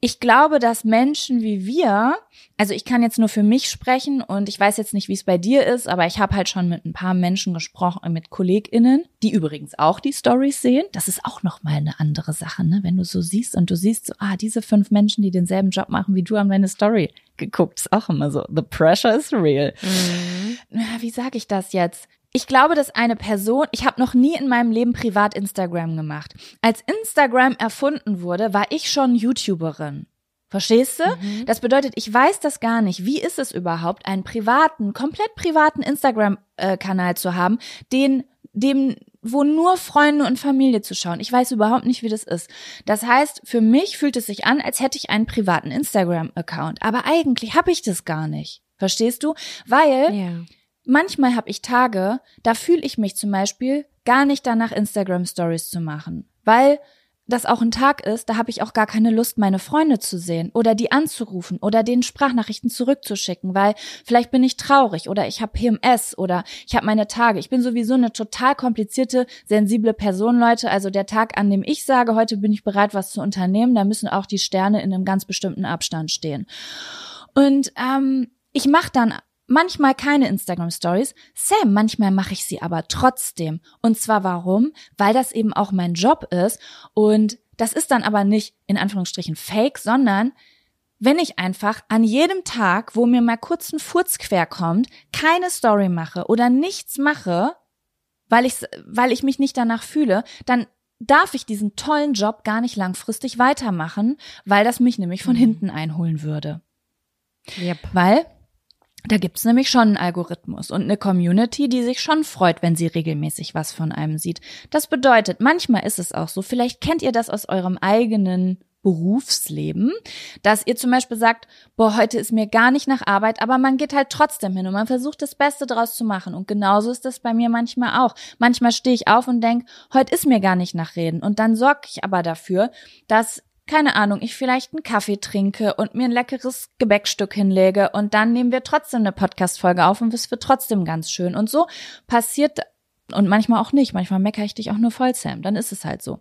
ich glaube, dass Menschen wie wir, also ich kann jetzt nur für mich sprechen und ich weiß jetzt nicht, wie es bei dir ist, aber ich habe halt schon mit ein paar Menschen gesprochen, mit KollegInnen, die übrigens auch die Stories sehen. Das ist auch nochmal eine andere Sache, ne? Wenn du so siehst und du siehst so, ah, diese fünf Menschen, die denselben Job machen wie du, haben deine Story geguckt. Ist auch immer so. The pressure is real. Mhm. Wie sage ich das jetzt? Ich glaube, dass eine Person, ich habe noch nie in meinem Leben privat Instagram gemacht. Als Instagram erfunden wurde, war ich schon YouTuberin. Verstehst du? Mhm. Das bedeutet, ich weiß das gar nicht. Wie ist es überhaupt, einen privaten, komplett privaten Instagram-Kanal zu haben, den, dem, wo nur Freunde und Familie zu schauen. Ich weiß überhaupt nicht, wie das ist. Das heißt, für mich fühlt es sich an, als hätte ich einen privaten Instagram-Account. Aber eigentlich habe ich das gar nicht. Verstehst du? Weil yeah. Manchmal habe ich Tage, da fühle ich mich zum Beispiel gar nicht danach, Instagram Stories zu machen, weil das auch ein Tag ist, da habe ich auch gar keine Lust, meine Freunde zu sehen oder die anzurufen oder denen Sprachnachrichten zurückzuschicken, weil vielleicht bin ich traurig oder ich habe PMS oder ich habe meine Tage. Ich bin sowieso eine total komplizierte, sensible Person, Leute. Also der Tag, an dem ich sage, heute bin ich bereit, was zu unternehmen, da müssen auch die Sterne in einem ganz bestimmten Abstand stehen. Und ähm, ich mache dann manchmal keine Instagram Stories. Sam, manchmal mache ich sie aber trotzdem. Und zwar warum? Weil das eben auch mein Job ist und das ist dann aber nicht in Anführungsstrichen fake, sondern wenn ich einfach an jedem Tag, wo mir mal kurz ein Furz quer kommt, keine Story mache oder nichts mache, weil ich, weil ich mich nicht danach fühle, dann darf ich diesen tollen Job gar nicht langfristig weitermachen, weil das mich nämlich von mhm. hinten einholen würde. Yep. Weil da gibt's nämlich schon einen Algorithmus und eine Community, die sich schon freut, wenn sie regelmäßig was von einem sieht. Das bedeutet, manchmal ist es auch so, vielleicht kennt ihr das aus eurem eigenen Berufsleben, dass ihr zum Beispiel sagt, boah, heute ist mir gar nicht nach Arbeit, aber man geht halt trotzdem hin und man versucht das Beste draus zu machen. Und genauso ist das bei mir manchmal auch. Manchmal stehe ich auf und denke, heute ist mir gar nicht nach Reden. Und dann sorge ich aber dafür, dass keine Ahnung, ich vielleicht einen Kaffee trinke und mir ein leckeres Gebäckstück hinlege und dann nehmen wir trotzdem eine Podcast-Folge auf und es wird trotzdem ganz schön. Und so passiert und manchmal auch nicht. Manchmal meckere ich dich auch nur voll, Sam. Dann ist es halt so.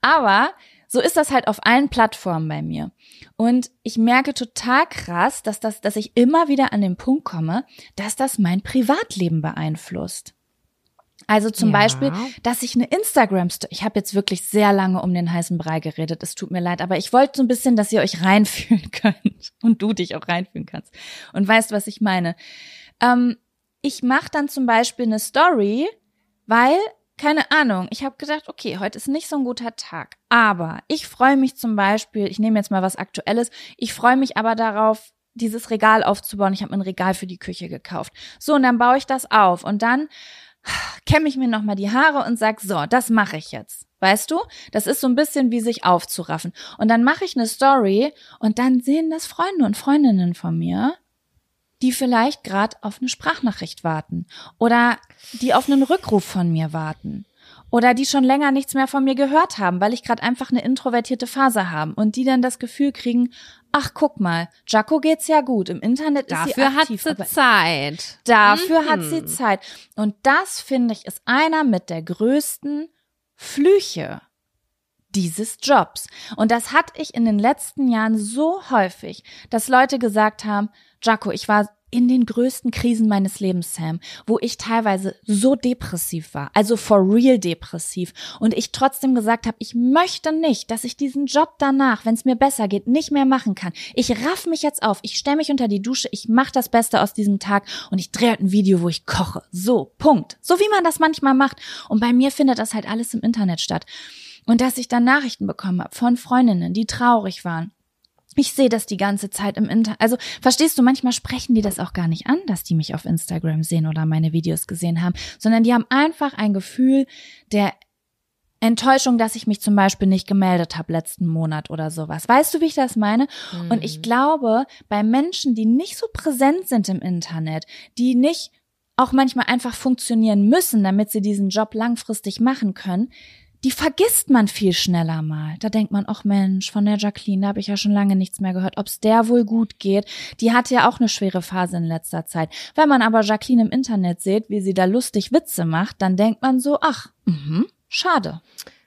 Aber so ist das halt auf allen Plattformen bei mir. Und ich merke total krass, dass das, dass ich immer wieder an den Punkt komme, dass das mein Privatleben beeinflusst. Also zum ja. Beispiel, dass ich eine Instagram, ich habe jetzt wirklich sehr lange um den heißen Brei geredet, es tut mir leid, aber ich wollte so ein bisschen, dass ihr euch reinfühlen könnt und du dich auch reinfühlen kannst und weißt, was ich meine. Ähm, ich mache dann zum Beispiel eine Story, weil keine Ahnung, ich habe gedacht, okay, heute ist nicht so ein guter Tag. Aber ich freue mich zum Beispiel, ich nehme jetzt mal was Aktuelles, ich freue mich aber darauf, dieses Regal aufzubauen. Ich habe ein Regal für die Küche gekauft. So, und dann baue ich das auf. Und dann kämme ich mir nochmal die Haare und sag, so, das mache ich jetzt. Weißt du? Das ist so ein bisschen wie sich aufzuraffen. Und dann mache ich eine Story und dann sehen das Freunde und Freundinnen von mir die vielleicht gerade auf eine Sprachnachricht warten oder die auf einen Rückruf von mir warten oder die schon länger nichts mehr von mir gehört haben, weil ich gerade einfach eine introvertierte Phase haben und die dann das Gefühl kriegen, ach guck mal, Jaco geht's ja gut, im Internet dafür ist sie aktiv. Dafür hat sie Zeit. Dafür mhm. hat sie Zeit. Und das finde ich ist einer mit der größten Flüche dieses Jobs. Und das hatte ich in den letzten Jahren so häufig, dass Leute gesagt haben, Jaco, ich war in den größten Krisen meines Lebens, Sam, wo ich teilweise so depressiv war, also for real depressiv, und ich trotzdem gesagt habe, ich möchte nicht, dass ich diesen Job danach, wenn es mir besser geht, nicht mehr machen kann. Ich raff mich jetzt auf, ich stelle mich unter die Dusche, ich mache das Beste aus diesem Tag und ich drehe halt ein Video, wo ich koche. So, Punkt. So wie man das manchmal macht. Und bei mir findet das halt alles im Internet statt. Und dass ich dann Nachrichten bekommen habe von Freundinnen, die traurig waren ich sehe das die ganze Zeit im Internet. Also verstehst du, manchmal sprechen die das auch gar nicht an, dass die mich auf Instagram sehen oder meine Videos gesehen haben, sondern die haben einfach ein Gefühl der Enttäuschung, dass ich mich zum Beispiel nicht gemeldet habe letzten Monat oder sowas. Weißt du, wie ich das meine? Mhm. Und ich glaube, bei Menschen, die nicht so präsent sind im Internet, die nicht auch manchmal einfach funktionieren müssen, damit sie diesen Job langfristig machen können, die vergisst man viel schneller mal. Da denkt man, ach Mensch, von der Jacqueline, da habe ich ja schon lange nichts mehr gehört, ob's der wohl gut geht. Die hatte ja auch eine schwere Phase in letzter Zeit. Wenn man aber Jacqueline im Internet sieht, wie sie da lustig Witze macht, dann denkt man so, ach, mh, schade.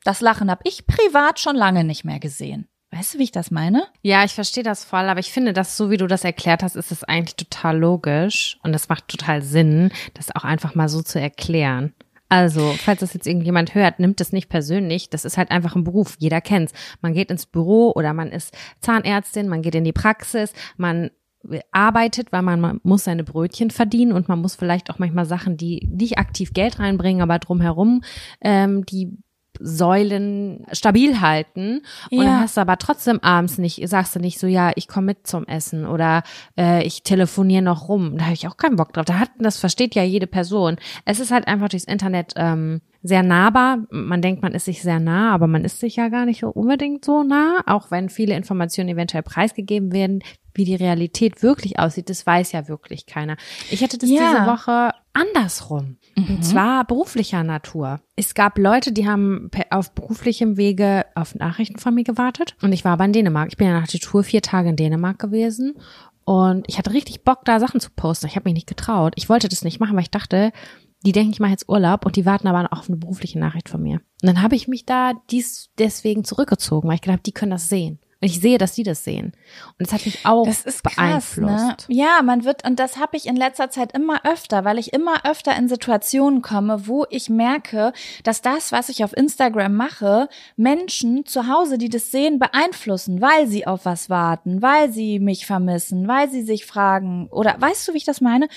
Das Lachen habe ich privat schon lange nicht mehr gesehen. Weißt du, wie ich das meine? Ja, ich verstehe das voll, aber ich finde, dass so wie du das erklärt hast, ist es eigentlich total logisch und es macht total Sinn, das auch einfach mal so zu erklären. Also, falls das jetzt irgendjemand hört, nimmt es nicht persönlich. Das ist halt einfach ein Beruf. Jeder kennt's. Man geht ins Büro oder man ist Zahnärztin, man geht in die Praxis, man arbeitet, weil man, man muss seine Brötchen verdienen und man muss vielleicht auch manchmal Sachen, die nicht aktiv Geld reinbringen, aber drumherum, ähm, die Säulen stabil halten und ja. dann hast du aber trotzdem abends nicht, sagst du nicht so, ja, ich komme mit zum Essen oder äh, ich telefoniere noch rum. Da habe ich auch keinen Bock drauf. Da hat, das versteht ja jede Person. Es ist halt einfach durchs Internet ähm, sehr nahbar. Man denkt, man ist sich sehr nah, aber man ist sich ja gar nicht so unbedingt so nah, auch wenn viele Informationen eventuell preisgegeben werden. Wie die Realität wirklich aussieht, das weiß ja wirklich keiner. Ich hatte das ja. diese Woche andersrum. Mhm. Und zwar beruflicher Natur. Es gab Leute, die haben auf beruflichem Wege auf Nachrichten von mir gewartet. Und ich war aber in Dänemark. Ich bin ja nach der Tour vier Tage in Dänemark gewesen. Und ich hatte richtig Bock, da Sachen zu posten. Ich habe mich nicht getraut. Ich wollte das nicht machen, weil ich dachte, die denken, ich mache jetzt Urlaub und die warten aber auch auf eine berufliche Nachricht von mir. Und dann habe ich mich da dies deswegen zurückgezogen, weil ich gedacht, die können das sehen. Und ich sehe, dass die das sehen. Und das hat mich auch Das ist krass, beeinflusst. ne? Ja, man wird, und das habe ich in letzter Zeit immer öfter, weil ich immer öfter in Situationen komme, wo ich merke, dass das, was ich auf Instagram mache, Menschen zu Hause, die das sehen, beeinflussen, weil sie auf was warten, weil sie mich vermissen, weil sie sich fragen, oder weißt du, wie ich das meine?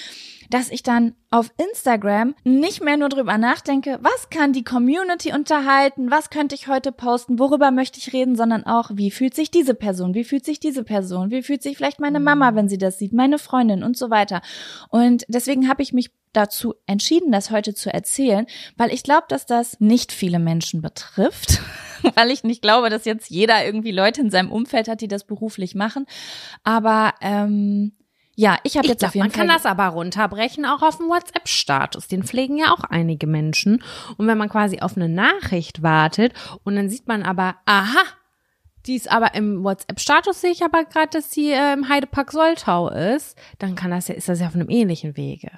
Dass ich dann auf Instagram nicht mehr nur drüber nachdenke, was kann die Community unterhalten, was könnte ich heute posten, worüber möchte ich reden, sondern auch, wie fühlt sich diese Person, wie fühlt sich diese Person, wie fühlt sich vielleicht meine Mama, wenn sie das sieht, meine Freundin und so weiter. Und deswegen habe ich mich dazu entschieden, das heute zu erzählen, weil ich glaube, dass das nicht viele Menschen betrifft, weil ich nicht glaube, dass jetzt jeder irgendwie Leute in seinem Umfeld hat, die das beruflich machen. Aber ähm, ja, ich habe jetzt glaub, auf jeden man kann Fall das aber runterbrechen auch auf den WhatsApp-Status. Den pflegen ja auch einige Menschen. Und wenn man quasi auf eine Nachricht wartet und dann sieht man aber, aha, die ist aber im WhatsApp-Status sehe ich aber gerade, dass sie äh, im Heidepark Soltau ist, dann kann das ja, ist das ja auf einem ähnlichen Wege.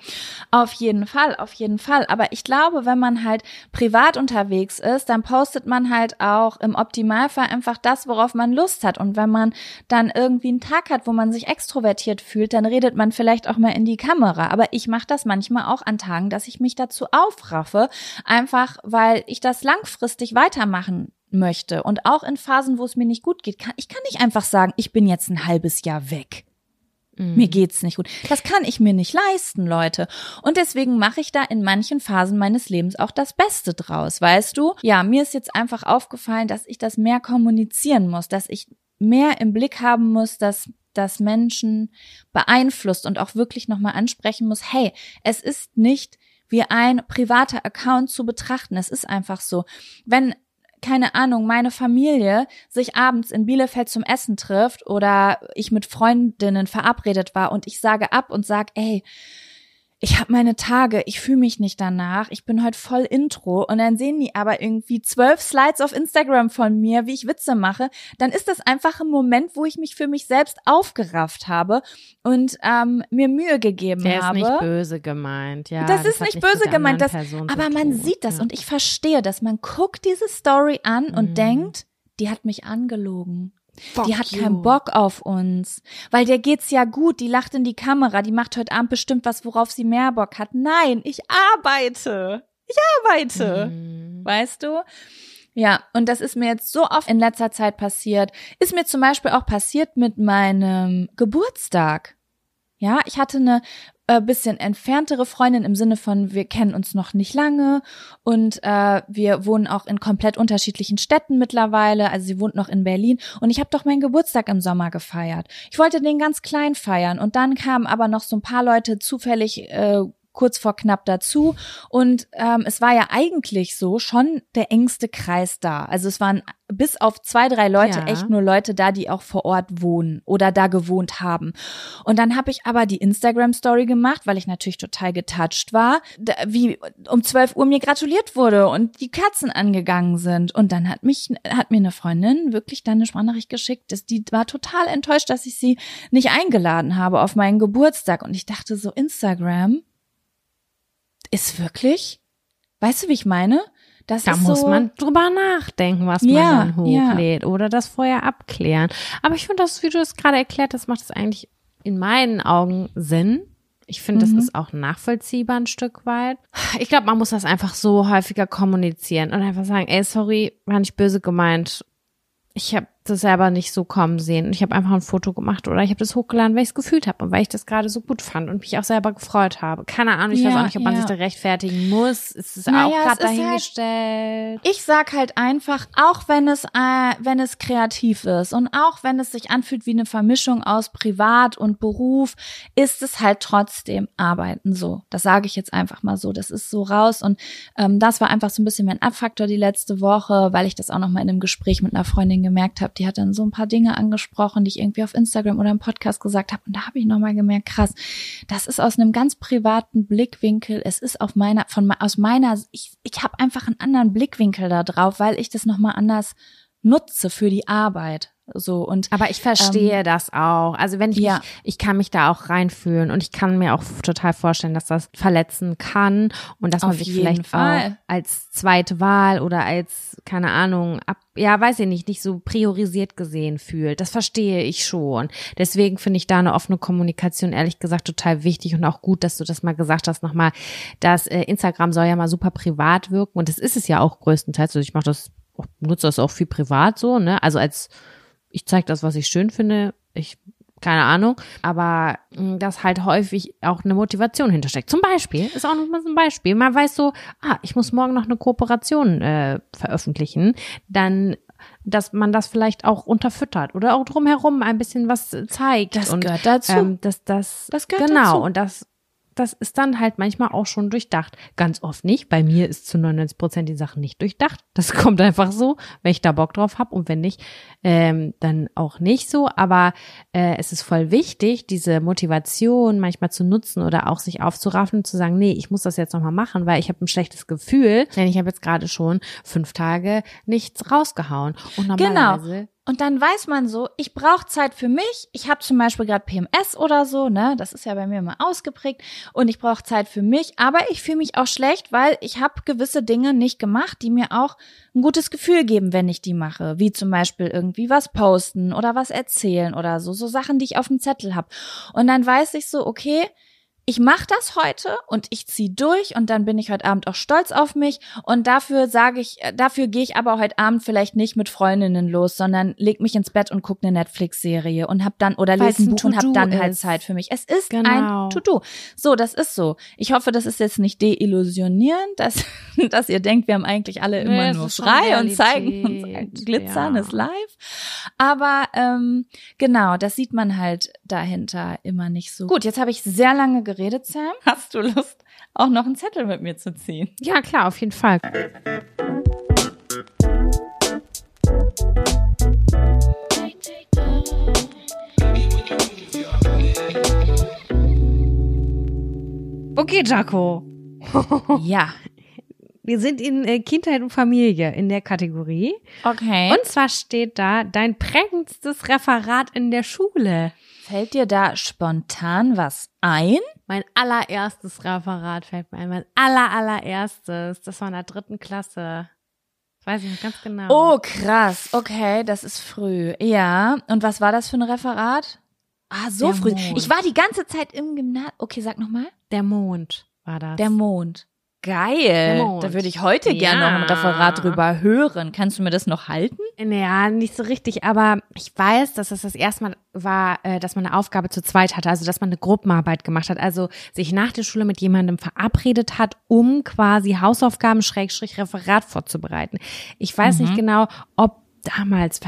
Auf jeden Fall, auf jeden Fall. Aber ich glaube, wenn man halt privat unterwegs ist, dann postet man halt auch im Optimalfall einfach das, worauf man Lust hat. Und wenn man dann irgendwie einen Tag hat, wo man sich extrovertiert fühlt, dann redet man vielleicht auch mal in die Kamera. Aber ich mache das manchmal auch an Tagen, dass ich mich dazu aufraffe, einfach weil ich das langfristig weitermachen möchte. Und auch in Phasen, wo es mir nicht gut geht, kann ich kann nicht einfach sagen, ich bin jetzt ein halbes Jahr weg. Mir geht's nicht gut. Das kann ich mir nicht leisten, Leute. Und deswegen mache ich da in manchen Phasen meines Lebens auch das Beste draus, weißt du? Ja, mir ist jetzt einfach aufgefallen, dass ich das mehr kommunizieren muss, dass ich mehr im Blick haben muss, dass das Menschen beeinflusst und auch wirklich nochmal ansprechen muss, hey, es ist nicht wie ein privater Account zu betrachten. Es ist einfach so. Wenn keine Ahnung, meine Familie sich abends in Bielefeld zum Essen trifft oder ich mit Freundinnen verabredet war und ich sage ab und sag, ey, ich habe meine Tage, ich fühle mich nicht danach, ich bin heute voll Intro und dann sehen die aber irgendwie zwölf Slides auf Instagram von mir, wie ich Witze mache, dann ist das einfach ein Moment, wo ich mich für mich selbst aufgerafft habe und ähm, mir Mühe gegeben Der ist habe. nicht böse gemeint, ja. Das ist hat nicht böse gemeint, das, aber man sieht das ja. und ich verstehe das. Man guckt diese Story an und Mhm. denkt, die hat mich angelogen. Fuck die hat you. keinen Bock auf uns. Weil der geht's ja gut, die lacht in die Kamera, die macht heute Abend bestimmt was, worauf sie mehr Bock hat. Nein, ich arbeite. Ich arbeite. Mhm. Weißt du? Ja, und das ist mir jetzt so oft in letzter Zeit passiert. Ist mir zum Beispiel auch passiert mit meinem Geburtstag. Ja, ich hatte eine äh, bisschen entferntere Freundin im Sinne von, wir kennen uns noch nicht lange und äh, wir wohnen auch in komplett unterschiedlichen Städten mittlerweile. Also sie wohnt noch in Berlin und ich habe doch meinen Geburtstag im Sommer gefeiert. Ich wollte den ganz klein feiern und dann kamen aber noch so ein paar Leute zufällig äh, kurz vor knapp dazu. Und ähm, es war ja eigentlich so schon der engste Kreis da. Also es waren bis auf zwei, drei Leute Ja. echt nur Leute da, die auch vor Ort wohnen oder da gewohnt haben. Und dann habe ich aber die Instagram-Story gemacht, weil ich natürlich total getouched war, wie um 12 Uhr mir gratuliert wurde und die Kerzen angegangen sind. Und dann hat mich, hat mir eine Freundin wirklich dann eine Sprachnachricht geschickt, dass die war total enttäuscht, dass ich sie nicht eingeladen habe auf meinen Geburtstag. Und ich dachte so, Instagram ist wirklich, weißt du, wie ich meine? Das Da muss so, man drüber nachdenken, was Ja, man dann hochlädt oder das vorher abklären. Aber ich finde das, wie du es gerade erklärt hast, macht es eigentlich in meinen Augen Sinn. Ich finde, Mhm. das ist auch nachvollziehbar ein Stück weit. Ich glaube, man muss das einfach so häufiger kommunizieren und einfach sagen, ey, sorry, war nicht böse gemeint. Ich habe das selber nicht so kommen sehen. Und ich habe einfach ein Foto gemacht oder ich habe das hochgeladen, weil ich es gefühlt habe und weil ich das gerade so gut fand und mich auch selber gefreut habe. Keine Ahnung, ich weiß Ja, auch nicht, ob man ja. sich da rechtfertigen muss. Es ist Naja, auch gerade halt- dahingestellt. Ich sag halt einfach, auch wenn es, äh, wenn es kreativ ist und auch wenn es sich anfühlt wie eine Vermischung aus Privat und Beruf, ist es halt trotzdem Arbeiten so. Das sage ich jetzt einfach mal so. Das ist so raus und ähm, das war einfach so ein bisschen mein Abfaktor die letzte Woche, weil ich das auch noch mal in einem Gespräch mit einer Freundin gemerkt habe. Die hat dann so ein paar Dinge angesprochen, die ich irgendwie auf Instagram oder im Podcast gesagt habe und da habe ich noch mal gemerkt, krass, das ist aus einem ganz privaten Blickwinkel. Es ist auf meiner von aus meiner ich ich habe einfach einen anderen Blickwinkel da drauf, weil ich das noch mal anders nutze für die Arbeit. So und aber ich verstehe ähm, das auch. Also wenn ich ja. mich, ich kann mich da auch reinfühlen und ich kann mir auch total vorstellen, dass das verletzen kann und dass man Auf sich jeden vielleicht Fall. auch als zweite Wahl oder als keine Ahnung ab, ja weiß ich nicht, nicht so priorisiert gesehen fühlt. Das verstehe ich schon. Deswegen finde ich da eine offene Kommunikation ehrlich gesagt total wichtig und auch gut, dass du das mal gesagt hast nochmal, dass äh, Instagram soll ja mal super privat wirken und das ist es ja auch größtenteils. Also ich mache das nutze das auch viel privat so, ne? Also als ich zeige das, was ich schön finde. Ich, keine Ahnung. Aber mh, dass halt häufig auch eine Motivation hintersteckt. Zum Beispiel, ist auch noch mal so ein Beispiel. Man weiß so, ah, ich muss morgen noch eine Kooperation äh, veröffentlichen. Dann dass man das vielleicht auch unterfüttert oder auch drumherum ein bisschen was zeigt. Das und, gehört dazu. Ähm, dass das, Das gehört genau, dazu. und das das ist dann halt manchmal auch schon durchdacht. Ganz oft nicht. Bei mir ist zu 99 Prozent die Sachen nicht durchdacht. Das kommt einfach so, wenn ich da Bock drauf habe und wenn nicht, ähm, dann auch nicht so. Aber äh, es ist voll wichtig, diese Motivation manchmal zu nutzen oder auch sich aufzuraffen und zu sagen, nee, ich muss das jetzt nochmal machen, weil ich habe ein schlechtes Gefühl, denn ich habe jetzt gerade schon fünf Tage nichts rausgehauen. Und Genau. Und dann weiß man so, ich brauche Zeit für mich. Ich habe zum Beispiel gerade PMS oder so, ne? Das ist ja bei mir immer ausgeprägt. Und ich brauche Zeit für mich. Aber ich fühle mich auch schlecht, weil ich habe gewisse Dinge nicht gemacht, die mir auch ein gutes Gefühl geben, wenn ich die mache. Wie zum Beispiel irgendwie was posten oder was erzählen oder so. So Sachen, die ich auf dem Zettel habe. Und dann weiß ich so, okay, ich mache das heute und ich zieh durch und dann bin ich heute Abend auch stolz auf mich und dafür sage ich, äh, dafür gehe ich aber heute Abend vielleicht nicht mit Freundinnen los, sondern leg mich ins Bett und guck eine Netflix-Serie und hab dann oder lese ein Buch und hab dann halt ist. Zeit für mich. Es ist Genau. ein To-Do. So, das ist so. Ich hoffe, das ist jetzt nicht deillusionierend, dass, dass ihr denkt, wir haben eigentlich alle Nee, immer es nur frei und zeigen uns glitzern ja. ist live. Aber ähm, genau, das sieht man halt dahinter immer nicht so. Gut, jetzt habe ich sehr lange geredet, Sam. Hast du Lust, auch noch einen Zettel mit mir zu ziehen? Ja, klar, auf jeden Fall. Okay, Jaco. Ja. Wir sind in äh, Kindheit und Familie in der Kategorie. Okay. Und zwar steht da dein prägendstes Referat in der Schule. Fällt dir da spontan was ein? Mein allererstes Referat fällt mir ein. Mein aller, allererstes. Das war in der dritten Klasse. Das weiß ich noch ganz genau. Oh, krass. Okay, das ist früh. Ja. Und was war das für ein Referat? Ah, so Der früh. Mond. Ich war die ganze Zeit im Gymnasium. Okay, sag nochmal. Der Mond war das. Der Mond. Geil. Da würde ich heute gerne Ja. noch ein Referat drüber hören. Kannst du mir das noch halten? Naja, nicht so richtig, aber ich weiß, dass es das erste Mal war, äh, dass man eine Aufgabe zu zweit hatte, also dass man eine Gruppenarbeit gemacht hat, also sich nach der Schule mit jemandem verabredet hat, um quasi Hausaufgaben Schrägstrich Referat vorzubereiten. Ich weiß nicht genau, ob damals,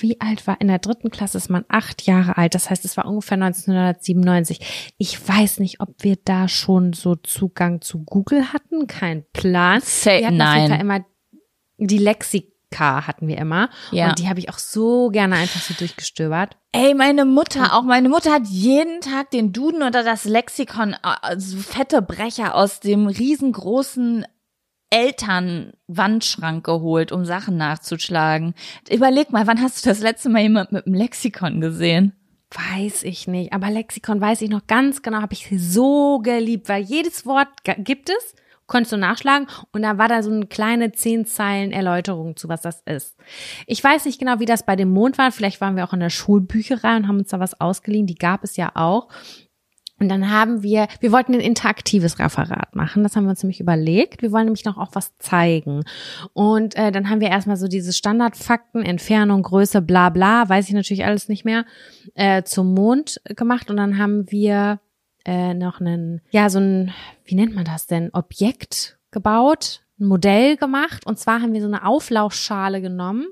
wie alt war, in der dritten Klasse ist man acht Jahre alt, das heißt, es war ungefähr 1997. Ich weiß nicht, ob wir da schon so Zugang zu Google hatten, kein Plan. Say- wir hatten nein. Immer die Lexika hatten wir immer. Ja. Und die habe ich auch so gerne einfach so durchgestöbert. Ey, meine Mutter, auch meine Mutter hat jeden Tag den Duden oder das Lexikon, äh, so fette Brecher aus dem riesengroßen Elternwandschrank geholt, um Sachen nachzuschlagen. Überleg mal, wann hast du das letzte Mal jemand mit einem Lexikon gesehen? Weiß ich nicht. Aber Lexikon weiß ich noch ganz genau, habe ich so geliebt, weil jedes Wort gibt es, konntest du nachschlagen und da war da so eine kleine zehn Zeilen Erläuterung zu, was das ist. Ich weiß nicht genau, wie das bei dem Mond war. Vielleicht waren wir auch in der Schulbücherei und haben uns da was ausgeliehen. Die gab es ja auch. Und dann haben wir, wir wollten ein interaktives Referat machen. Das haben wir uns nämlich überlegt. Wir wollen nämlich noch auch was zeigen. Und äh, dann haben wir erstmal so diese Standardfakten, Entfernung, Größe, bla bla, weiß ich natürlich alles nicht mehr, äh, zum Mond gemacht. Und dann haben wir äh, noch einen, ja, so ein, wie nennt man das denn, Objekt gebaut, ein Modell gemacht. Und zwar haben wir so eine Auflaufschale genommen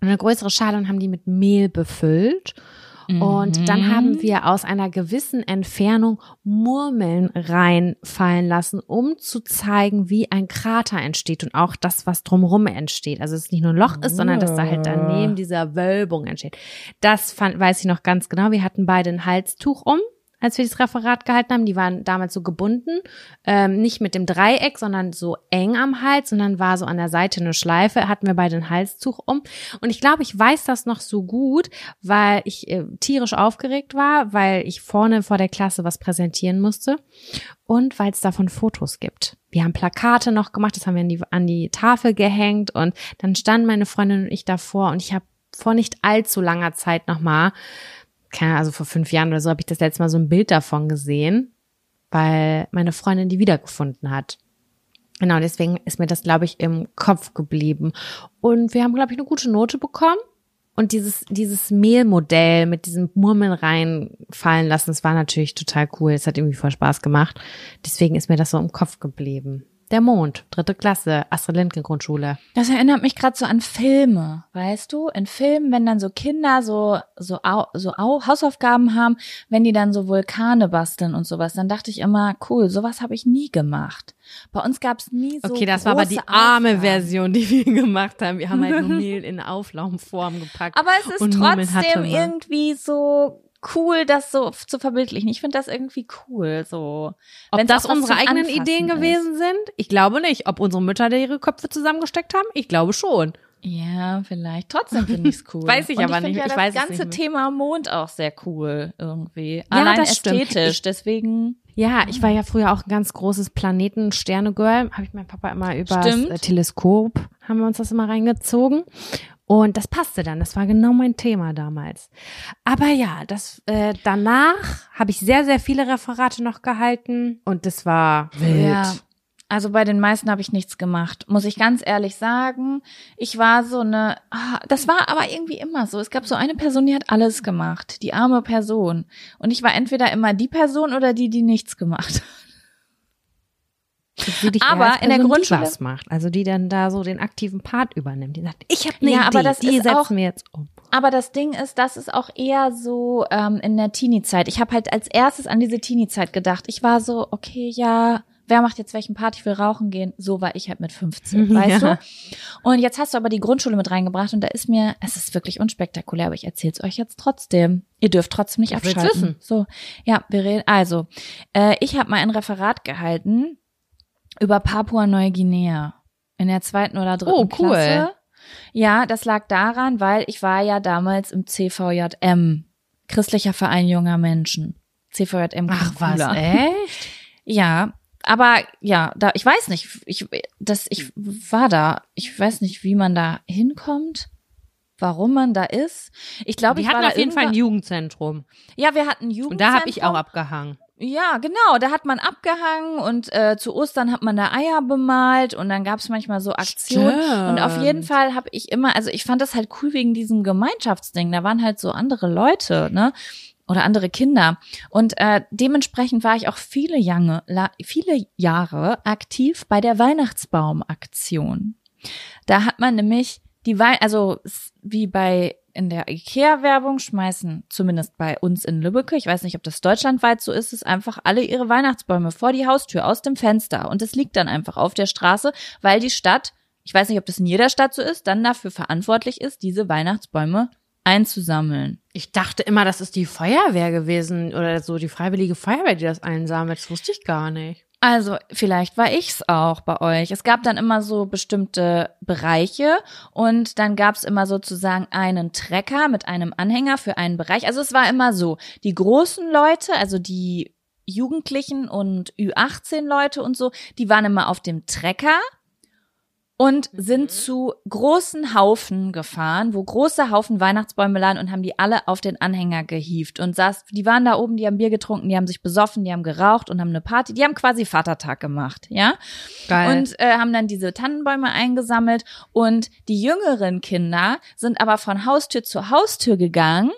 eine größere Schale und haben die mit Mehl befüllt. Und dann Mhm. haben wir aus einer gewissen Entfernung Murmeln reinfallen lassen, um zu zeigen, wie ein Krater entsteht und auch das, was drumherum entsteht. Also es ist nicht nur ein Loch ist, sondern dass da halt daneben dieser Wölbung entsteht. Das fand, weiß ich noch ganz genau. Wir hatten beide ein Halstuch um, als wir das Referat gehalten haben. Die waren damals so gebunden, ähm, nicht mit dem Dreieck, sondern so eng am Hals, sondern war so an der Seite eine Schleife, hatten wir beide den Halstuch um. Und ich glaube, ich weiß das noch so gut, weil ich äh, tierisch aufgeregt war, weil ich vorne vor der Klasse was präsentieren musste und weil es davon Fotos gibt. Wir haben Plakate noch gemacht, das haben wir an die, an die Tafel gehängt und dann standen meine Freundin und ich davor und ich habe vor nicht allzu langer Zeit nochmal keine, also vor fünf Jahren oder so, habe ich das letzte Mal so ein Bild davon gesehen, weil meine Freundin die wiedergefunden hat. Genau, deswegen ist mir das, glaube ich, im Kopf geblieben. Und wir haben, glaube ich, eine gute Note bekommen. Und dieses, dieses Mehlmodell mit diesem Murmeln reinfallen lassen, das war natürlich total cool. Es hat irgendwie voll Spaß gemacht. Deswegen ist mir das so im Kopf geblieben. Der Mond, dritte Klasse, Astrid Lindgren Grundschule. Das erinnert mich gerade so an Filme, weißt du? In Filmen, wenn dann so Kinder so so so Hausaufgaben haben, wenn die dann so Vulkane basteln und sowas, dann dachte ich immer, cool, sowas habe ich nie gemacht. Bei uns gab es nie so Okay, das war aber die arme Aufgaben. Version, die wir gemacht haben. Wir haben halt nur Mehl in Auflaufform gepackt. Aber es ist trotzdem irgendwie so cool, das so zu verbildlichen. Ich finde das irgendwie cool, so. Ob das unsere eigenen Ideen ist. gewesen sind? Ich glaube nicht. Ob unsere Mütter da ihre Köpfe zusammengesteckt haben? Ich glaube schon. Ja, vielleicht. Trotzdem finde ich es cool. weiß ich Und aber ich nicht. Ja ich das weiß ganze Thema Mond auch sehr cool irgendwie. Ja, Allein das ästhetisch. Stimmt. Deswegen. Ja, ich war ja früher auch ein ganz großes Planeten-Sterne-Girl. Habe ich mein Papa immer über das Teleskop, haben wir uns das immer reingezogen. Und das passte dann. Das war genau mein Thema damals. Aber ja, das äh, danach habe ich sehr, sehr viele Referate noch gehalten und das war wild. Ja. Also bei den meisten habe ich nichts gemacht, muss ich ganz ehrlich sagen. Ich war so eine, ah, das war aber irgendwie immer so. Es gab so eine Person, die hat alles gemacht, die arme Person. Und ich war entweder immer die Person oder die, die nichts gemacht hat. Aber in der Person, Grundschule- was macht, also die dann da so den aktiven Part übernimmt. Die sagt, ich habe eine Ja, Idee, aber das die ist setzen auch- wir jetzt um. Aber das Ding ist, das ist auch eher so ähm, in der Teenie-Zeit. Ich habe halt als erstes an diese Teenie-Zeit gedacht. Ich war so, okay, ja, wer macht jetzt welchen Part? Ich will rauchen gehen. So war ich halt mit 15, weißt Ja. du? Und jetzt hast du aber die Grundschule mit reingebracht und da ist mir, es ist wirklich unspektakulär, aber ich erzähl's euch jetzt trotzdem. Ihr dürft trotzdem nicht Ich abschalten. wissen. So, ja, wir reden. Also, äh, ich habe mal ein Referat gehalten über Papua-Neuguinea in der zweiten oder dritten Oh, cool. Klasse. Ja, das lag daran, weil ich war ja damals im CVJM, Christlicher Verein junger Menschen. CVJM Ach was, echt? Ja, aber ja, da ich weiß nicht, ich das ich war da. Ich weiß nicht, wie man da hinkommt, warum man da ist. Ich glaube, ich hatten war da auf jeden Fall ein Jugendzentrum. Ja, wir hatten Jugend. Und da habe ich auch abgehangen. Ja, genau. Da hat man abgehangen und äh, zu Ostern hat man da Eier bemalt und dann gab's manchmal so Aktionen. Stimmt. Und auf jeden Fall habe ich immer, also ich fand das halt cool wegen diesem Gemeinschaftsding. Da waren halt so andere Leute, ne? Oder andere Kinder. Und äh, dementsprechend war ich auch viele, la, viele Jahre aktiv bei der Weihnachtsbaumaktion. Da hat man nämlich die Wein, also wie bei in der IKEA-Werbung schmeißen, zumindest bei uns in Lübbecke, ich weiß nicht, ob das deutschlandweit so ist, es einfach alle ihre Weihnachtsbäume vor die Haustür aus dem Fenster und es liegt dann einfach auf der Straße, weil die Stadt, ich weiß nicht, ob das in jeder Stadt so ist, dann dafür verantwortlich ist, diese Weihnachtsbäume einzusammeln. Ich dachte immer, das ist die Feuerwehr gewesen oder so die freiwillige Feuerwehr, die das einsammelt. Das wusste ich gar nicht. Also, vielleicht war ich's auch bei euch. Es gab dann immer so bestimmte Bereiche und dann gab's immer sozusagen einen Trecker mit einem Anhänger für einen Bereich. Also es war immer so, die großen Leute, also die Jugendlichen und Ü18 Leute und so, die waren immer auf dem Trecker und sind zu großen Haufen gefahren, wo große Haufen Weihnachtsbäume lagen und haben die alle auf den Anhänger gehievt und saß, die waren da oben, die haben Bier getrunken, die haben sich besoffen, die haben geraucht und haben eine Party, die haben quasi Vatertag gemacht, ja? Geil. Und äh, haben dann diese Tannenbäume eingesammelt und die jüngeren Kinder sind aber von Haustür zu Haustür gegangen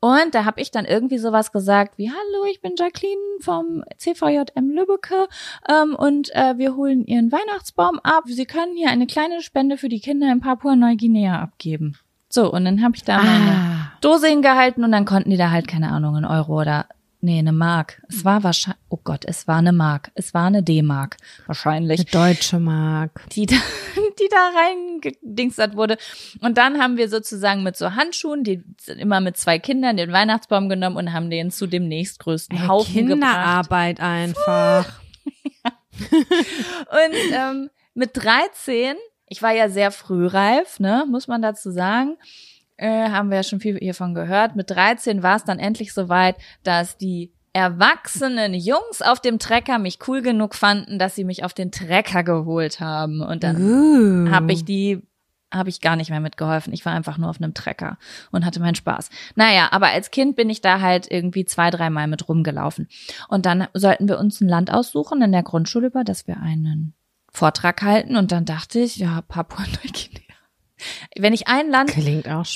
und da habe ich dann irgendwie sowas gesagt wie, hallo, ich bin Jacqueline vom CVJM Lübbecke ähm, und äh, wir holen Ihren Weihnachtsbaum ab. Sie können hier eine kleine Spende für die Kinder in Papua-Neuguinea abgeben. So, und dann habe ich da meine ah. Dose hingehalten und dann konnten die da halt, keine Ahnung, einen Euro oder nee, eine Mark. Es war wahrscheinlich, oh Gott, es war eine Mark. Es war eine D-Mark. Wahrscheinlich. Eine deutsche Mark. Die da, die da reingedingstert wurde. Und dann haben wir sozusagen mit so Handschuhen, die sind immer mit zwei Kindern den Weihnachtsbaum genommen und haben den zu dem nächstgrößten Ey, Haufen gebracht. Kinderarbeit einfach. Und ähm, mit 13, ich war ja sehr frühreif, ne, muss man dazu sagen, äh, haben wir ja schon viel hiervon gehört. Mit 13 war es dann endlich soweit, dass die erwachsenen Jungs auf dem Trecker mich cool genug fanden, dass sie mich auf den Trecker geholt haben. Und dann Uh. habe ich die habe ich gar nicht mehr mitgeholfen. Ich war einfach nur auf einem Trecker und hatte meinen Spaß. Naja, aber als Kind bin ich da halt irgendwie zwei, dreimal mit rumgelaufen. Und dann sollten wir uns ein Land aussuchen in der Grundschule, über das wir einen Vortrag halten. Und dann dachte ich, ja, Papua-Neuguinea. Wenn ich ein Land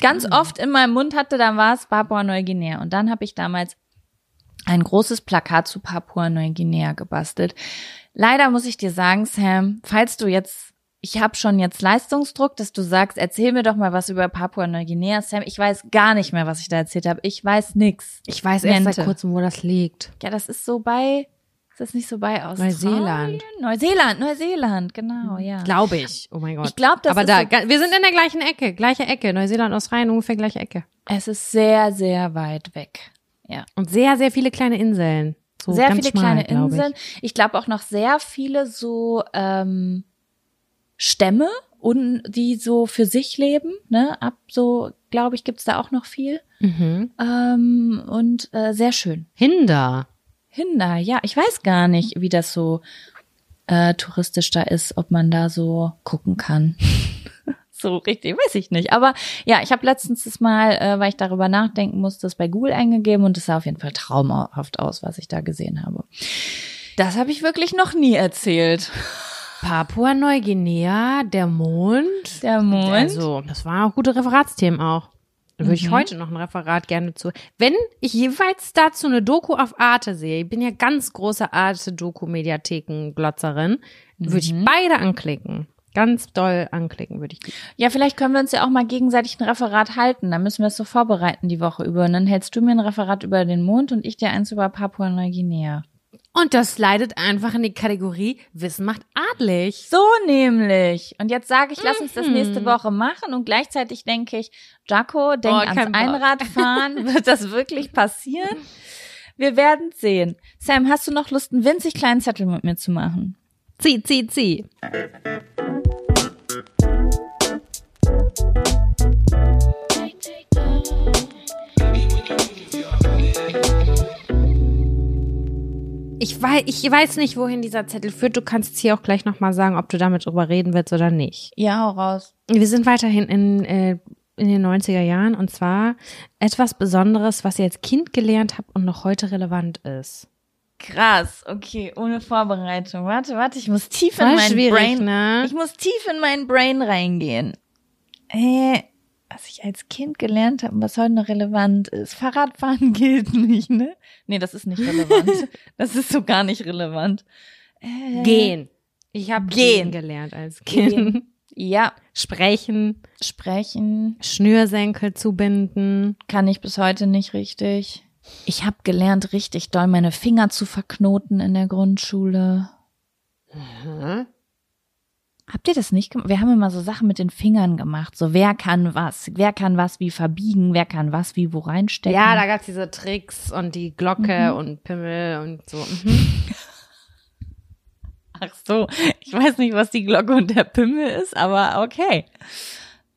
ganz oft in meinem Mund hatte, dann war es Papua-Neuguinea. Und dann habe ich damals ein großes Plakat zu Papua-Neuguinea gebastelt. Leider muss ich dir sagen, Sam, falls du jetzt, ich habe schon jetzt Leistungsdruck, dass du sagst, erzähl mir doch mal was über Papua-Neuguinea. Sam, ich weiß gar nicht mehr, was ich da erzählt habe. Ich weiß nix. Ich weiß erst seit kurzem, wo das liegt. Ja, das ist so bei, das nicht so bei Australien? Neuseeland. Neuseeland, Neuseeland, genau, ja. Glaube ich. Oh mein Gott. Ich glaube, das Aber ist da, so, wir sind in der gleichen Ecke, gleiche Ecke. Neuseeland, Australien, ungefähr gleiche Ecke. es ist sehr, sehr weit weg. Ja. Und sehr, sehr viele kleine Inseln. So sehr ganz viele schmal, kleine glaub Inseln. Ich, glaube auch noch sehr viele so ähm, Stämme und die so für sich leben. Ne? Ab so, glaube ich, gibt's da auch noch viel. Ich. Mhm. Ähm, und äh, sehr schön. Hinder. Hinder, ja, ich weiß gar nicht, wie das so äh, touristisch da ist, ob man da so gucken kann. so richtig, weiß ich nicht. Aber ja, ich habe letztens das mal, äh, weil ich darüber nachdenken musste, das bei Google eingegeben und es sah auf jeden Fall traumhaft aus, was ich da gesehen habe. Das habe ich wirklich noch nie erzählt. Papua-Neuguinea, der Mond. Der Mond. Also, das waren auch gute Referatsthemen auch. Da würde ich heute noch ein Referat gerne zu. Wenn ich jeweils dazu eine Doku auf Arte sehe, ich bin ja ganz große Arte-Doku-Mediatheken-Glotzerin, würde ich beide anklicken. Ganz doll anklicken würde ich. Ja, vielleicht können wir uns ja auch mal gegenseitig ein Referat halten. Dann müssen wir es so vorbereiten die Woche über. Und dann hältst du mir ein Referat über den Mond und ich dir eins über Papua-Neuguinea. Und das leitet einfach in die Kategorie Wissen macht adlig. So nämlich. Und jetzt sage ich, lass uns das Mhm. nächste Woche machen. Und gleichzeitig denke ich, Jaco, denk Oh, ans. Einradfahren. Wird das wirklich passieren? Wir werden sehen. Sam, hast du noch Lust, einen winzig kleinen Zettel mit mir zu machen? Zieh, zieh, zieh. Ich weiß, ich weiß nicht, wohin dieser Zettel führt. Du kannst hier auch gleich nochmal sagen, ob du damit drüber reden willst oder nicht. Ja, hau raus. Wir sind weiterhin in, äh, in den 90er Jahren und zwar etwas Besonderes, was ihr als Kind gelernt habt und noch heute relevant ist. Krass, okay, ohne Vorbereitung. Warte, warte, ich muss tief in mein schwierig, Brain. ne? Ich muss tief in mein Brain reingehen. Äh, was ich als Kind gelernt habe und was heute noch relevant ist. Fahrradfahren gilt nicht, ne? Nee, das ist nicht relevant. das ist so gar nicht relevant. Äh, Gehen. Ich habe Gehen. gehen gelernt als Kind. Gehen. Ja, Sprechen, sprechen Schnürsenkel zubinden. kann ich bis heute nicht richtig. Ich habe gelernt, richtig doll meine Finger zu verknoten in der Grundschule. Habt ihr das nicht gemacht? Wir haben immer so Sachen mit den Fingern gemacht. So, wer kann was? Wer kann was wie verbiegen? Wer kann was wie wo reinstecken? Ja, da gab's diese Tricks und die Glocke und Pimmel und so. Mhm. Ach so. Ich weiß nicht, was die Glocke und der Pimmel ist, aber okay.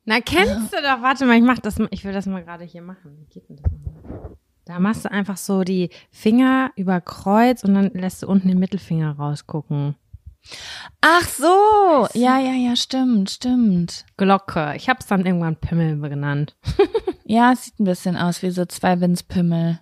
Na, kennst du doch, warte mal, ich mach das mal, ich will das mal gerade hier machen. Wie geht denn das nochmal? Da machst du einfach so die Finger über Kreuz und dann lässt du unten den Mittelfinger rausgucken. Ach so. Ja, ja, ja, stimmt, stimmt. Glocke. Ich hab's dann irgendwann Pimmel genannt. Ja, es sieht ein bisschen aus wie so zwei Windspimmel.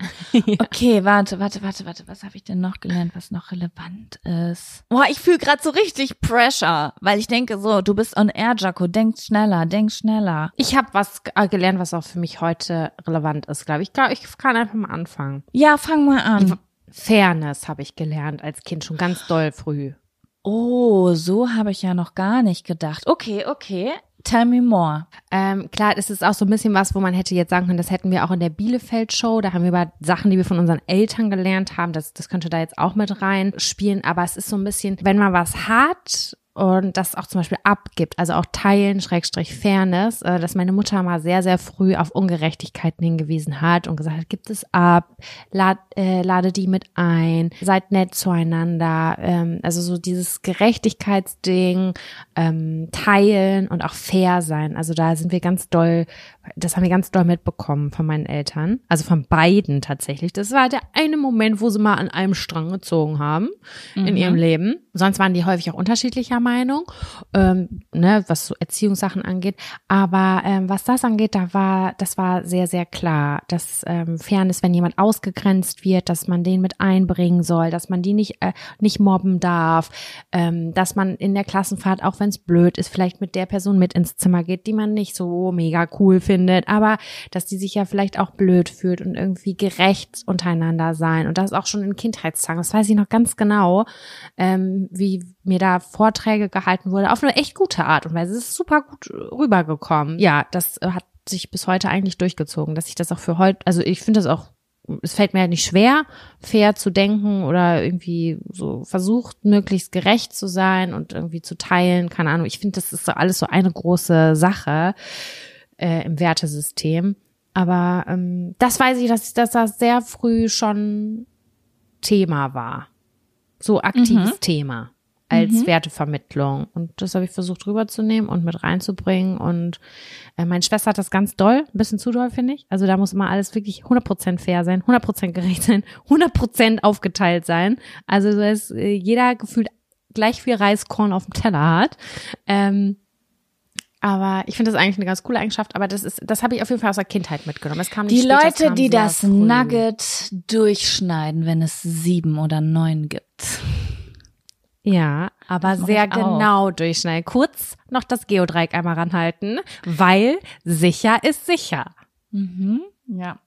Okay, warte, warte, warte, warte. Was habe ich denn noch gelernt, was noch relevant ist? Boah, ich fühle gerade so richtig Pressure, weil ich denke so, du bist on air, Jaco. Denk schneller, denk schneller. Ich habe was äh, gelernt, was auch für mich heute relevant ist, glaube ich. Ich glaube, ich kann einfach mal anfangen. Ja, fang mal an. Fairness habe ich gelernt als Kind schon ganz doll früh. Oh, so habe ich ja noch gar nicht gedacht. Okay, okay. Tell me more. Ähm, klar, es ist auch so ein bisschen was, wo man hätte jetzt sagen können, das hätten wir auch in der Bielefeld-Show. Da haben wir über Sachen, die wir von unseren Eltern gelernt haben, das, das könnte da jetzt auch mit rein spielen. Aber es ist so ein bisschen, wenn man was hat und das auch zum Beispiel abgibt, also auch Teilen, Schrägstrich Fairness, äh, dass meine Mutter mal sehr, sehr früh auf Ungerechtigkeiten hingewiesen hat und gesagt hat, gibt es ab, lad, äh, lade die mit ein, seid nett zueinander, ähm, also so dieses Gerechtigkeitsding, ähm, teilen und auch fair sein, also da sind wir ganz doll, das haben wir ganz doll mitbekommen von meinen Eltern, also von beiden tatsächlich. Das war der eine Moment, wo sie mal an einem Strang gezogen haben mhm. in ihrem Leben. Sonst waren die häufig auch unterschiedlicher Meinung, ähm, ne, was so Erziehungssachen angeht. Aber ähm, was das angeht, da war, das war sehr, sehr klar, dass ähm, Fairness, wenn jemand ausgegrenzt wird, dass man den mit einbringen soll, dass man die nicht, äh, nicht mobben darf, ähm, dass man in der Klassenfahrt, auch wenn es blöd ist, vielleicht mit der Person mit ins Zimmer geht, die man nicht so mega cool findet, aber dass die sich ja vielleicht auch blöd fühlt und irgendwie gerecht untereinander sein. Und das auch schon in Kindheitstagen. Das weiß ich noch ganz genau, ähm, wie mir da Vorträge gehalten wurde, auf eine echt gute Art und Weise. Es ist super gut rübergekommen. Ja, das hat sich bis heute eigentlich durchgezogen, dass ich das auch für heute, also ich finde das auch, es fällt mir halt nicht schwer, fair zu denken oder irgendwie so versucht, möglichst gerecht zu sein und irgendwie zu teilen. Keine Ahnung. Ich finde, das ist so alles so eine große Sache äh, im Wertesystem. Aber ähm, das weiß ich, dass, dass das sehr früh schon Thema war. So aktives mhm. Thema als mhm. Wertevermittlung. Und das habe ich versucht rüberzunehmen und mit reinzubringen. Und äh, meine Schwester hat das ganz doll, ein bisschen zu doll, finde ich. Also da muss immer alles wirklich 100% fair sein, 100% gerecht sein, 100% aufgeteilt sein. Also dass äh, jeder gefühlt gleich viel Reiskorn auf dem Teller hat. Ähm, aber ich finde das eigentlich eine ganz coole Eigenschaft, aber das ist, das habe ich auf jeden Fall aus der Kindheit mitgenommen. Das kam nicht Die später, Leute, das die das früh. Nugget durchschneiden, wenn es sieben oder neun gibt. Ja, aber sehr genau durchschneiden. Kurz noch das Geodreieck einmal ranhalten, weil sicher ist sicher. Mhm, ja.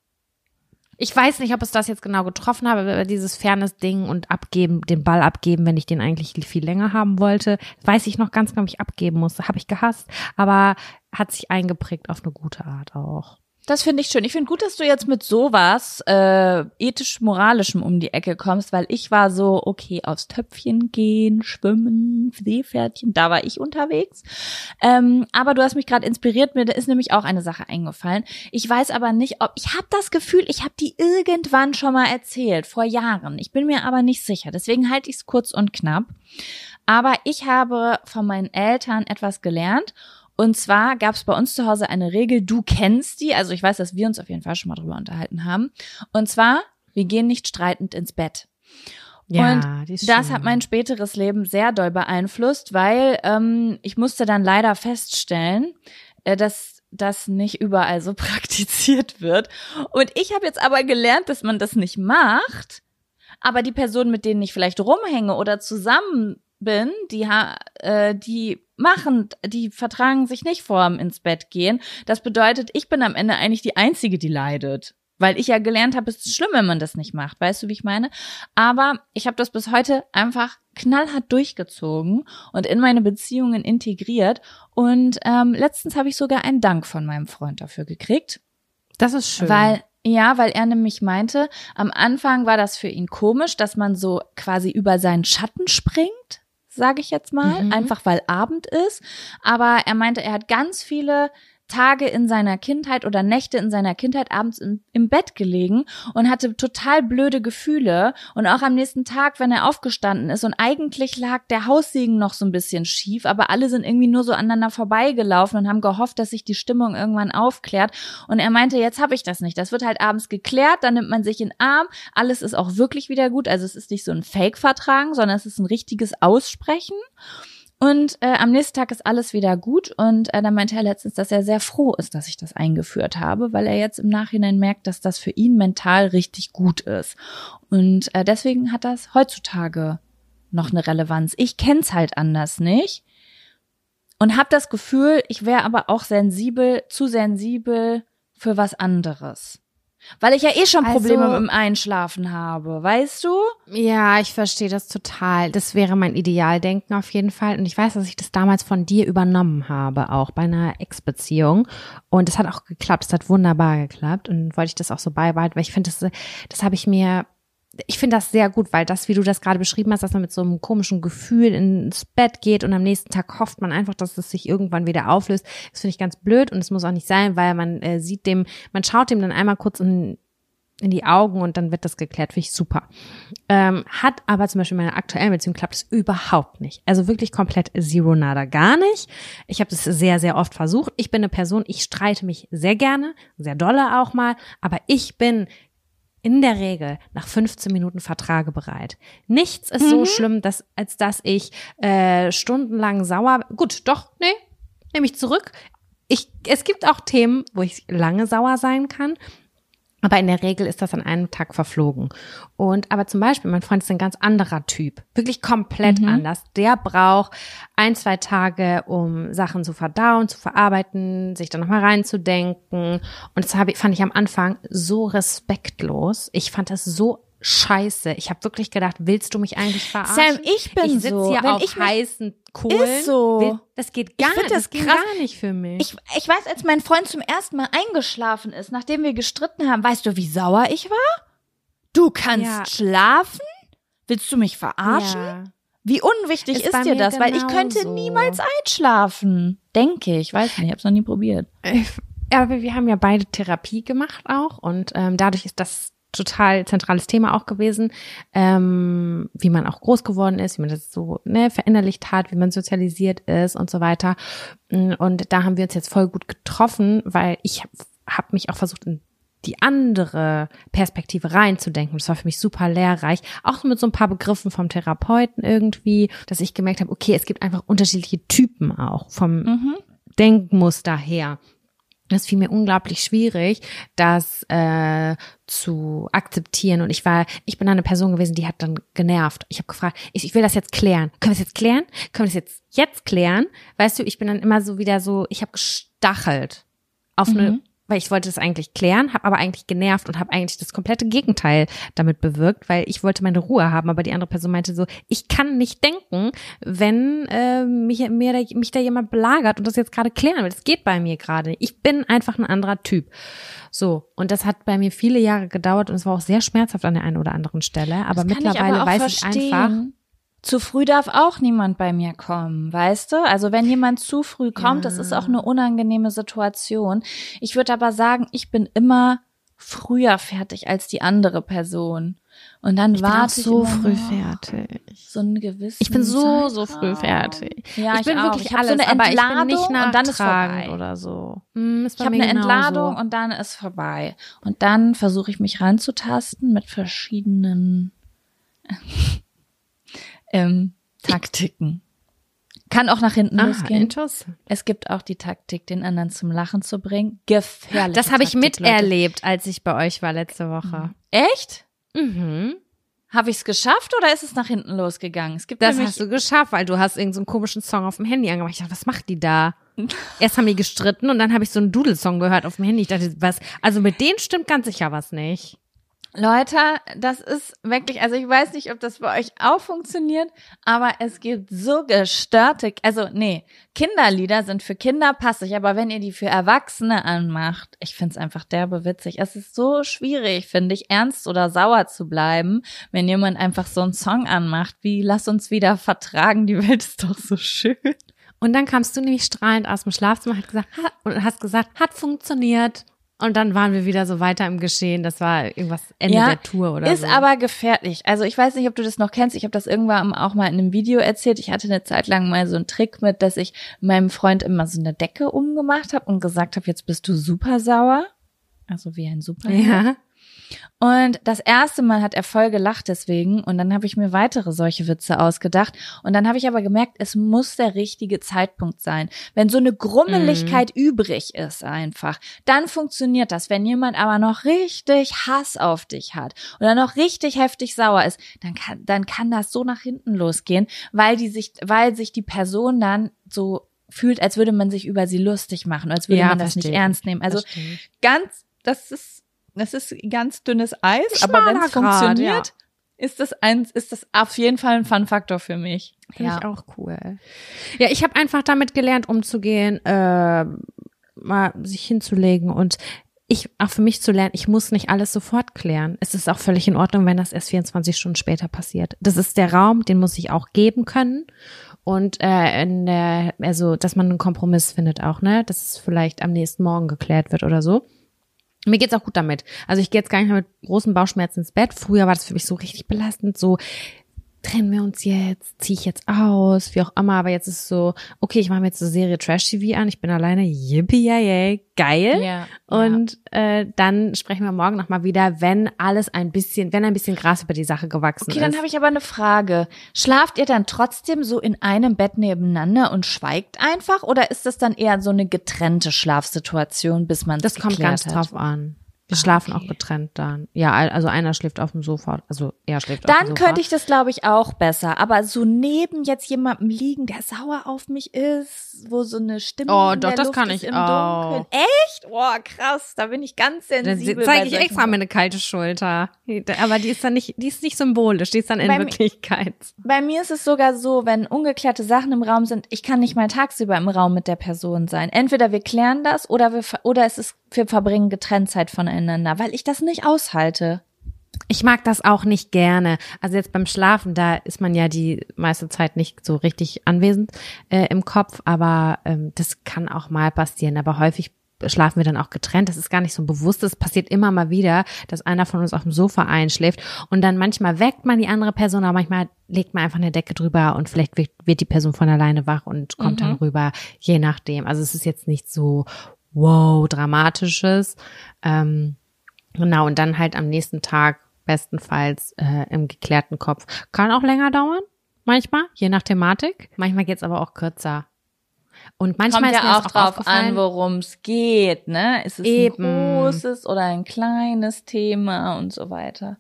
Ich weiß nicht, ob es das jetzt genau getroffen habe, aber dieses Fairness-Ding und abgeben, den Ball abgeben, wenn ich den eigentlich viel länger haben wollte, weiß ich noch ganz genau, ob ich abgeben musste. Habe ich gehasst, aber hat sich eingeprägt auf eine gute Art auch. Das finde ich schön. Ich finde gut, dass du jetzt mit sowas äh, ethisch-moralischem um die Ecke kommst, weil ich war so, okay, aufs Töpfchen gehen, schwimmen, Seepferdchen, da war ich unterwegs. Ähm, aber du hast mich gerade inspiriert, mir ist nämlich auch eine Sache eingefallen. Ich weiß aber nicht, ob, ich habe das Gefühl, ich habe die irgendwann schon mal erzählt, vor Jahren. Ich bin mir aber nicht sicher, deswegen halte ich es kurz und knapp. Aber ich habe von meinen Eltern etwas gelernt und zwar gab es bei uns zu Hause eine Regel, du kennst die, also ich weiß, dass wir uns auf jeden Fall schon mal drüber unterhalten haben. Und zwar, wir gehen nicht streitend ins Bett. Ja, und das hat mein späteres Leben sehr doll beeinflusst, weil ähm, ich musste dann leider feststellen, äh, dass das nicht überall so praktiziert wird. Und ich habe jetzt aber gelernt, dass man das nicht macht. Aber die Personen, mit denen ich vielleicht rumhänge oder zusammen bin, die, äh, die machen, die vertragen sich nicht vorm ins Bett gehen. Das bedeutet, ich bin am Ende eigentlich die Einzige, die leidet. Weil ich ja gelernt habe, es ist schlimm, wenn man das nicht macht. Weißt du, wie ich meine? Aber ich habe das bis heute einfach knallhart durchgezogen und in meine Beziehungen integriert. Und ähm, letztens habe ich sogar einen Dank von meinem Freund dafür gekriegt. Das ist schön. Weil ja, weil er nämlich meinte, am Anfang war das für ihn komisch, dass man so quasi über seinen Schatten springt sage ich jetzt mal, mhm. einfach weil Abend ist. Aber er meinte, er hat ganz viele Tage in seiner Kindheit oder Nächte in seiner Kindheit abends im, im, Bett gelegen und hatte total blöde Gefühle und auch am nächsten Tag, wenn er aufgestanden ist und eigentlich lag der Haussegen noch so ein bisschen schief, aber alle sind irgendwie nur so aneinander vorbeigelaufen und haben gehofft, dass sich die Stimmung irgendwann aufklärt und er meinte, jetzt habe ich das nicht. Das wird halt abends geklärt, dann nimmt man sich in den Arm, alles ist auch wirklich wieder gut, also es ist nicht so ein Fake-Vertragen, sondern es ist ein richtiges Aussprechen. Und äh, am nächsten Tag ist alles wieder gut. Und äh, dann meinte er letztens, dass er sehr froh ist, dass ich das eingeführt habe, weil er jetzt im Nachhinein merkt, dass das für ihn mental richtig gut ist. Und äh, deswegen hat das heutzutage noch eine Relevanz. Ich kenn's halt anders nicht. Und habe das Gefühl, ich wäre aber auch sensibel, zu sensibel für was anderes. Weil ich ja eh schon Probleme Also- mit dem Einschlafen habe, weißt du? Ja, ich verstehe das total. Das wäre mein Idealdenken auf jeden Fall. Und ich weiß, dass ich das damals von dir übernommen habe, auch bei einer Ex-Beziehung. Und es hat auch geklappt. Es hat wunderbar geklappt. Und wollte ich das auch so beibehalten, weil ich finde, das, das habe ich mir, ich finde das sehr gut, weil das, wie du das gerade beschrieben hast, dass man mit so einem komischen Gefühl ins Bett geht und am nächsten Tag hofft man einfach, dass es sich irgendwann wieder auflöst. Das finde ich ganz blöd und es muss auch nicht sein, weil man äh, sieht dem, man schaut dem dann einmal kurz in, in die Augen und dann wird das geklärt. Finde ich super. Ähm, hat aber zum Beispiel in meiner aktuellen Beziehung klappt es überhaupt nicht. Also wirklich komplett zero nada gar nicht. Ich habe das sehr, sehr oft versucht. Ich bin eine Person, ich streite mich sehr gerne, sehr dolle auch mal, aber ich bin in der Regel nach 15 Minuten vertragebereit. Nichts ist so schlimm, dass, als dass ich äh, stundenlang sauer. Gut, doch, nee, nehme ich zurück. Ich, es gibt auch Themen, wo ich lange sauer sein kann. Aber in der Regel ist das an einem Tag verflogen. Und aber zum Beispiel, mein Freund ist ein ganz anderer Typ. Wirklich komplett anders. Der braucht ein, zwei Tage, um Sachen zu verdauen, zu verarbeiten, sich dann nochmal reinzudenken. Und das habe, ich- fand ich am Anfang so respektlos. Ich fand das so scheiße. Ich habe wirklich gedacht, willst du mich eigentlich verarschen? Sam, ich bin ich sitze so. hier Wenn auf ich heißen Kohlen. So. Will- Das geht gar nicht. das Das ging gar nicht für mich. Ich, ich weiß, als mein Freund zum ersten Mal eingeschlafen ist, nachdem wir gestritten haben, weißt du, wie sauer ich war? Du kannst Ja. schlafen? Willst du mich verarschen? ja. Wie unwichtig Ist ist, dir das? Weil ich könnte genauso. niemals einschlafen. Denke ich. Weiß nicht, ich hab's noch nie probiert. Ja, aber wir haben ja beide Therapie gemacht auch und ähm, dadurch ist das total zentrales Thema auch gewesen, ähm, wie man auch groß geworden ist, wie man das so ne, verinnerlicht hat, wie man sozialisiert ist und so weiter. Und da haben wir uns jetzt voll gut getroffen, weil ich habe hab mich auch versucht, in die andere Perspektive reinzudenken. Das war für mich super lehrreich. Auch mit so ein paar Begriffen vom Therapeuten irgendwie, dass ich gemerkt habe, okay, es gibt einfach unterschiedliche Typen auch vom Denkmuster her. Das fiel mir unglaublich schwierig, das äh, zu akzeptieren. Und ich war, ich bin eine Person gewesen, die hat dann genervt. Ich habe gefragt, ich, ich will das jetzt klären. Können wir es jetzt klären? Können wir es jetzt jetzt klären? Weißt du, ich bin dann immer so wieder so, ich habe gestachelt auf eine, weil ich wollte das eigentlich klären, habe aber eigentlich genervt und habe eigentlich das komplette Gegenteil damit bewirkt, weil ich wollte meine Ruhe haben, aber die andere Person meinte so, ich kann nicht denken, wenn äh, mich, mir da, mich da jemand belagert und das jetzt gerade klären will. Das geht bei mir gerade. Ich bin einfach ein anderer Typ. So, und das hat bei mir viele Jahre gedauert und es war auch sehr schmerzhaft an der einen oder anderen Stelle, aber kann ich mittlerweile aber weiß ich verstehen. einfach, Zu früh darf auch niemand bei mir kommen, weißt du? Also wenn jemand zu früh kommt, das ist auch eine unangenehme Situation. Ich würde aber sagen, ich bin immer früher fertig als die andere Person. Und dann ich bin warte ich so immer früh fertig. so einen gewissen Ich bin so, so früh fertig. Ja, ich bin auch. wirklich ich alles, so eine aber ich bin Entladung nicht und dann ist vorbei. oder so. Hm, Ich habe eine. Entladung und dann ist vorbei. Und dann versuche ich mich ranzutasten mit verschiedenen ähm, Taktiken. Kann auch nach hinten Ah, losgehen. interessant. Es gibt auch die Taktik, den anderen zum Lachen zu bringen. Gefährlich. Das habe ich miterlebt, als ich bei euch war letzte Woche. Echt? Mhm. Habe ich es geschafft oder ist es nach hinten losgegangen? Es gibt Das hast du geschafft, weil du hast irgendeinen so einen komischen Song auf dem Handy angemacht. Ich dachte, was macht die da? Erst haben die gestritten und dann habe ich so einen Dudelsong gehört auf dem Handy. Ich dachte, was? Also mit denen stimmt ganz sicher was nicht. Leute, das ist wirklich, also ich weiß nicht, ob das bei euch auch funktioniert, aber es gibt so gestörte, also nee, Kinderlieder sind für Kinder passig, aber wenn ihr die für Erwachsene anmacht, ich find's einfach derbe witzig. Es ist so schwierig, finde ich, ernst oder sauer zu bleiben, wenn jemand einfach so einen Song anmacht, wie lass uns wieder vertragen, die Welt ist doch so schön. Und dann kamst du nämlich strahlend aus dem Schlafzimmer hat gesagt, ha, und hast gesagt, hat funktioniert. Und dann waren wir wieder so weiter im Geschehen. Das war irgendwas Ende Ja, der Tour oder ist so. aber gefährlich. Also ich weiß nicht, ob du das noch kennst. Ich habe das irgendwann auch mal in einem Video erzählt. Ich hatte eine Zeit lang mal so einen Trick mit, dass ich meinem Freund immer so eine Decke umgemacht habe und gesagt habe, jetzt bist du super sauer. Also wie ein Superheld. ja. Und das erste Mal hat er voll gelacht deswegen und dann habe ich mir weitere solche Witze ausgedacht und dann habe ich aber gemerkt, es muss der richtige Zeitpunkt sein. Wenn so eine Grummeligkeit übrig ist einfach, dann funktioniert das. Wenn jemand aber noch richtig Hass auf dich hat oder noch richtig heftig sauer ist, dann kann, dann kann das so nach hinten losgehen, weil die sich, weil sich die Person dann so fühlt, als würde man sich über sie lustig machen, als würde Ja, man das nicht verstehe ich. ernst nehmen. Also Verstehe ganz, das ist das ist ganz dünnes Eis, aber wenn es funktioniert, ja. ist das eins, ist das auf jeden Fall ein Fun-Faktor für mich. Finde ja. ich auch cool. Ja, ich habe einfach damit gelernt, umzugehen, äh, mal sich hinzulegen und ich auch für mich zu lernen, ich muss nicht alles sofort klären. Es ist auch völlig in Ordnung, wenn das erst 24 Stunden später passiert. Das ist der Raum, den muss ich auch geben können und äh, in der, also dass man einen Kompromiss findet auch, ne, dass es vielleicht am nächsten Morgen geklärt wird oder so. Mir geht's auch gut damit. Also ich gehe jetzt gar nicht mehr mit großen Bauchschmerzen ins Bett. Früher war das für mich so richtig belastend, so trennen wir uns jetzt, ziehe ich jetzt aus, wie auch immer, aber jetzt ist es so, okay, ich mache mir jetzt eine Serie Trash TV an, ich bin alleine, yippie yay, geil. Ja, und ja. Äh, dann sprechen wir morgen nochmal wieder, wenn alles ein bisschen, wenn ein bisschen Gras über die Sache gewachsen okay, ist. Okay, dann habe ich aber eine Frage. Schlaft ihr dann trotzdem so in einem Bett nebeneinander und schweigt einfach oder ist das dann eher so eine getrennte Schlafsituation, bis man Das kommt ganz hat? drauf an. Wir schlafen okay. auch getrennt dann. Ja, also einer schläft auf dem Sofa, also er schläft dann auf dem Sofa. Dann könnte ich das, glaube ich, auch besser. Aber so neben jetzt jemandem liegen, der sauer auf mich ist, wo so eine Stimme oh, doch, das Luft kann ich auch. Dunkeln. Echt? Oh, krass. Da bin ich ganz sensibel. Dann zeige ich extra meine kalte Schulter. Aber die ist dann nicht, die ist nicht symbolisch, die ist dann in bei Wirklichkeit. Bei mir ist es sogar so, wenn ungeklärte Sachen im Raum sind, ich kann nicht mal tagsüber im Raum mit der Person sein. Entweder wir klären das oder wir, oder es ist, wir verbringen getrennt Zeit voneinander, weil ich das nicht aushalte. Ich mag das auch nicht gerne. Also jetzt beim Schlafen, da ist man ja die meiste Zeit nicht so richtig anwesend äh, im Kopf, aber ähm, das kann auch mal passieren. Aber häufig schlafen wir dann auch getrennt. Das ist gar nicht so bewusst. Es passiert immer mal wieder, dass einer von uns auf dem Sofa einschläft und dann manchmal weckt man die andere Person, aber manchmal legt man einfach eine Decke drüber und vielleicht wird, wird die Person von alleine wach und kommt mhm. dann rüber, je nachdem. Also es ist jetzt nicht so wow dramatisches. Ähm, Genau, und dann halt am nächsten Tag bestenfalls äh, im geklärten Kopf. Kann auch länger dauern, manchmal, je nach Thematik. Manchmal geht's aber auch kürzer. Und manchmal Kommt ist ja auch, auch drauf an, worum es geht, ne? Ist es Eben. ein großes oder ein kleines Thema und so weiter.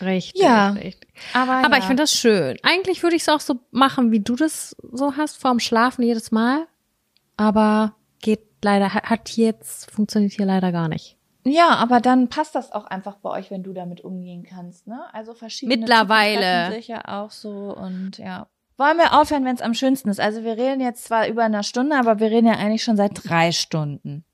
Richtig, ja. richtig. Aber, aber ja. ich finde das schön. Eigentlich würde ich es auch so machen, wie du das so hast, vorm Schlafen jedes Mal. Aber leider, hat jetzt, funktioniert hier leider gar nicht. Ja, aber dann passt das auch einfach bei euch, wenn du damit umgehen kannst, ne? Also verschiedene Mittlerweile sich ja auch so und ja. Wollen wir aufhören, wenn es am schönsten ist? Also wir reden jetzt zwar über eine Stunde, aber wir reden ja eigentlich schon seit drei Stunden.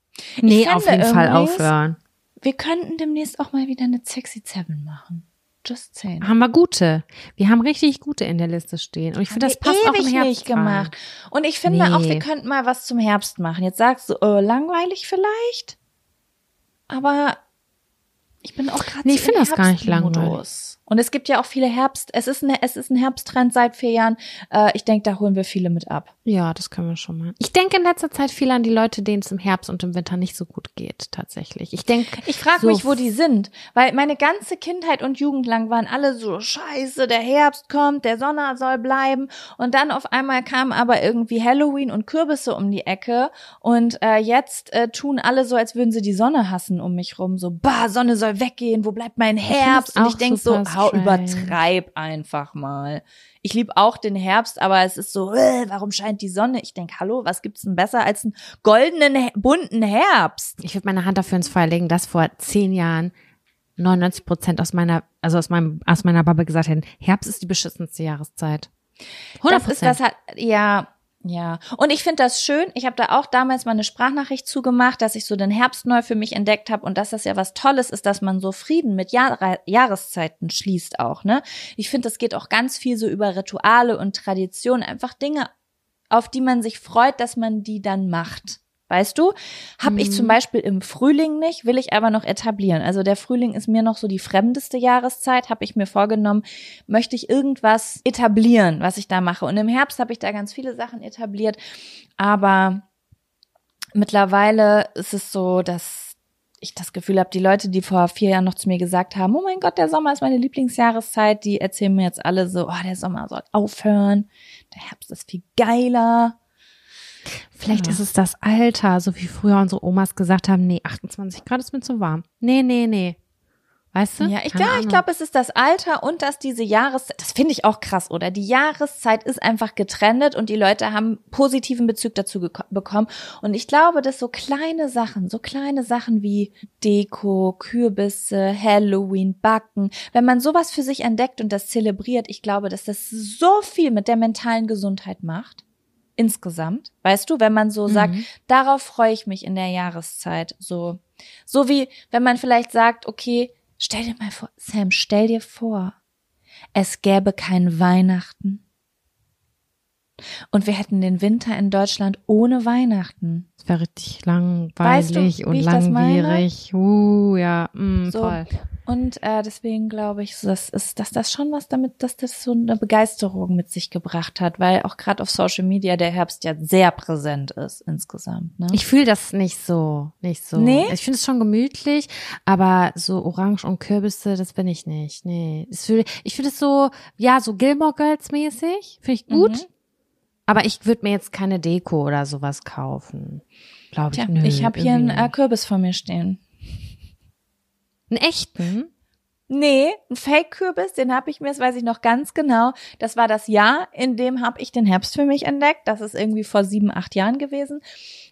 Nee, auf jeden Fall aufhören. Wir könnten demnächst auch mal wieder eine Sexy Seven machen. Just saying. Haben wir gute. Wir haben richtig gute in der Liste stehen. Und ich finde, das passt auch im Herbst nicht gemacht. Und ich finde nee. auch, wir könnten mal was zum Herbst machen. Jetzt sagst du, äh, langweilig vielleicht? aber ich bin auch gerade nee, ich finde das gar nicht langweilig. Und es gibt ja auch viele Herbst, es ist, eine, es ist ein Herbsttrend seit vier Jahren. Äh, ich denke, da holen wir viele mit ab. Ja, das können wir schon mal. Ich denke in letzter Zeit viel an die Leute, denen es im Herbst und im Winter nicht so gut geht, tatsächlich. Ich denke. Ich frage so mich, wo die sind. Weil meine ganze Kindheit und Jugend lang waren alle so, scheiße, der Herbst kommt, der Sommer soll bleiben. Und dann auf einmal kam aber irgendwie Halloween und Kürbisse um die Ecke. Und äh, jetzt äh, tun alle so, als würden sie die Sonne hassen um mich rum. So, bah, Sonne soll weggehen, wo bleibt mein Herbst? Und ich denk so, hau, übertreib einfach mal. Ich liebe auch den Herbst, aber es ist so, äh, warum scheint die Sonne? Ich denk, hallo, was gibt's denn besser als einen goldenen, bunten Herbst? Ich würde meine Hand dafür ins Feuer legen, dass vor zehn Jahren 99 Prozent aus meiner, also aus meinem, aus meiner Bubble gesagt hätten, Herbst ist die beschissenste Jahreszeit. 100 Das ist das ja, ja, und ich finde das schön. Ich habe da auch damals mal eine Sprachnachricht zugemacht, dass ich so den Herbst neu für mich entdeckt habe und dass das ja was Tolles ist, dass man so Frieden mit Jahr Jahreszeiten schließt auch. Ne, ich finde, das geht auch ganz viel so über Rituale und Traditionen, einfach Dinge, auf die man sich freut, dass man die dann macht. Weißt du? Hab mhm. ich zum mhm. Beispiel im Frühling nicht, will ich aber noch etablieren. Also der Frühling ist mir noch so die fremdeste Jahreszeit, habe ich mir vorgenommen, möchte ich irgendwas etablieren, was ich da mache. Und im Herbst habe ich da ganz viele Sachen etabliert, aber mittlerweile ist es so, dass ich das Gefühl habe, die Leute, die vor vier Jahren noch zu mir gesagt haben, oh mein Gott, der Sommer ist meine Lieblingsjahreszeit, die erzählen mir jetzt alle so, oh, der Sommer soll aufhören, der Herbst ist viel geiler. Vielleicht ja. ist es das Alter, so wie früher unsere Omas gesagt haben, nee, 28 Grad ist mir zu warm. Nee, nee, nee. Weißt du? Ja, ich, ja, ich glaube, es ist das Alter und dass diese Jahreszeit, das finde ich auch krass, oder? Die Jahreszeit ist einfach getrennt und die Leute haben positiven Bezug dazu bekommen. Und ich glaube, dass so kleine Sachen, so kleine Sachen wie Deko, Kürbisse, Halloween, Backen, wenn man sowas für sich entdeckt und das zelebriert, ich glaube, dass das so viel mit der mentalen Gesundheit macht. Insgesamt. Weißt du, wenn man so sagt, Mhm. darauf freue ich mich in der Jahreszeit, so. So wie, wenn man vielleicht sagt, okay, stell dir mal vor, Sam, stell dir vor, es gäbe kein Weihnachten. Und wir hätten den Winter in Deutschland ohne Weihnachten. Das wäre richtig langweilig Weißt du, und langwierig. Uh, ja, mm, So. voll. Und äh, deswegen glaube ich, das ist, dass das schon was damit, dass das so eine Begeisterung mit sich gebracht hat, weil auch gerade auf Social Media der Herbst ja sehr präsent ist insgesamt. Ne? Ich fühle das nicht so, nicht so. Nee? Ich finde es schon gemütlich, aber so Orange und Kürbisse, das bin ich nicht. Nee, das fühl, ich finde es so, ja, so Gilmore Girls mäßig, finde ich gut. Mhm. Aber ich würde mir jetzt keine Deko oder sowas kaufen. Glaube ich. Tja, Nö, ich habe hier einen äh, Kürbis vor mir stehen. Einen echten. Nee, ein Fake-Kürbis, den habe ich mir, das weiß ich noch ganz genau. Das war das Jahr, in dem habe ich den Herbst für mich entdeckt. Das ist irgendwie vor sieben, acht Jahren gewesen.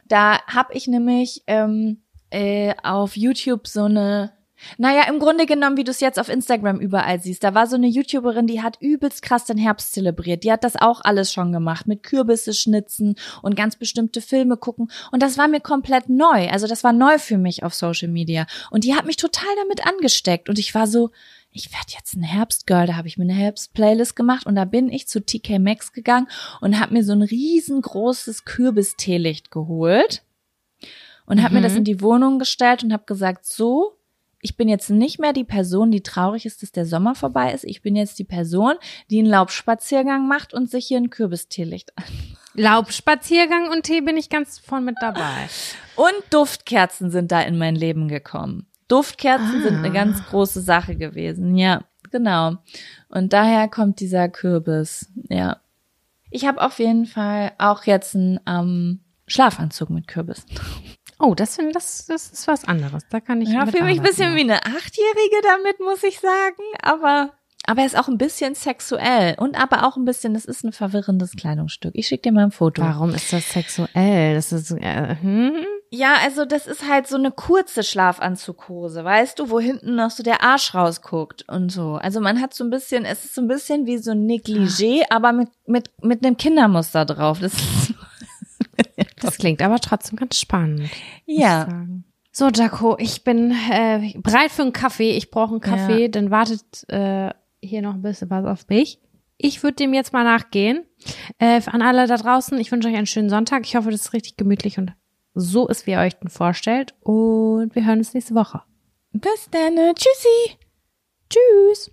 Da habe ich nämlich ähm, äh, auf YouTube so eine, naja, im Grunde genommen, wie du es jetzt auf Instagram überall siehst. Da war so eine YouTuberin, die hat übelst krass den Herbst zelebriert. Die hat das auch alles schon gemacht, mit Kürbisse schnitzen und ganz bestimmte Filme gucken. Und das war mir komplett neu. Also das war neu für mich auf Social Media. Und die hat mich total damit angesteckt. Und ich war so, ich werde jetzt ein Herbstgirl. Da habe ich mir eine Herbst-Playlist gemacht und da bin ich zu TK Maxx gegangen und habe mir so ein riesengroßes Kürbisteelicht geholt und habe mir das in die Wohnung gestellt und habe gesagt, so, ich bin jetzt nicht mehr die Person, die traurig ist, dass der Sommer vorbei ist. Ich bin jetzt die Person, die einen Laubspaziergang macht und sich hier ein Kürbisteelicht an. Laubspaziergang und Tee bin ich ganz vorn mit dabei. Und Duftkerzen sind da in mein Leben gekommen. Duftkerzen Ah. sind eine ganz große Sache gewesen, ja, genau. Und daher kommt dieser Kürbis, ja. Ich habe auf jeden Fall auch jetzt einen ähm, Schlafanzug mit Kürbis. Oh, das finde das, das ist was anderes. Da kann ich Ja, fühle mich ein bisschen wie eine Achtjährige damit, muss ich sagen. Aber, aber er ist auch ein bisschen sexuell und aber auch ein bisschen, das ist ein verwirrendes Kleidungsstück. Ich schicke dir mal ein Foto. Warum ist das sexuell? Das ist äh, hm? Ja, also das ist halt so eine kurze Schlafanzughose, weißt du, wo hinten noch so der Arsch rausguckt und so. Also man hat so ein bisschen, es ist so ein bisschen wie so ein Negligé, aber mit, mit, mit einem Kindermuster drauf. Das ist, Das klingt aber trotzdem ganz spannend. ja. So, Jaco, ich bin äh, bereit für einen Kaffee. Ich brauche einen Kaffee, Ja. dann wartet äh, hier noch ein bisschen was auf mich. Ich würde dem jetzt mal nachgehen. Äh, an alle da draußen, ich wünsche euch einen schönen Sonntag. Ich hoffe, das ist richtig gemütlich und so ist, wie ihr euch den vorstellt. Und wir hören uns nächste Woche. Bis dann. Tschüssi. Tschüss.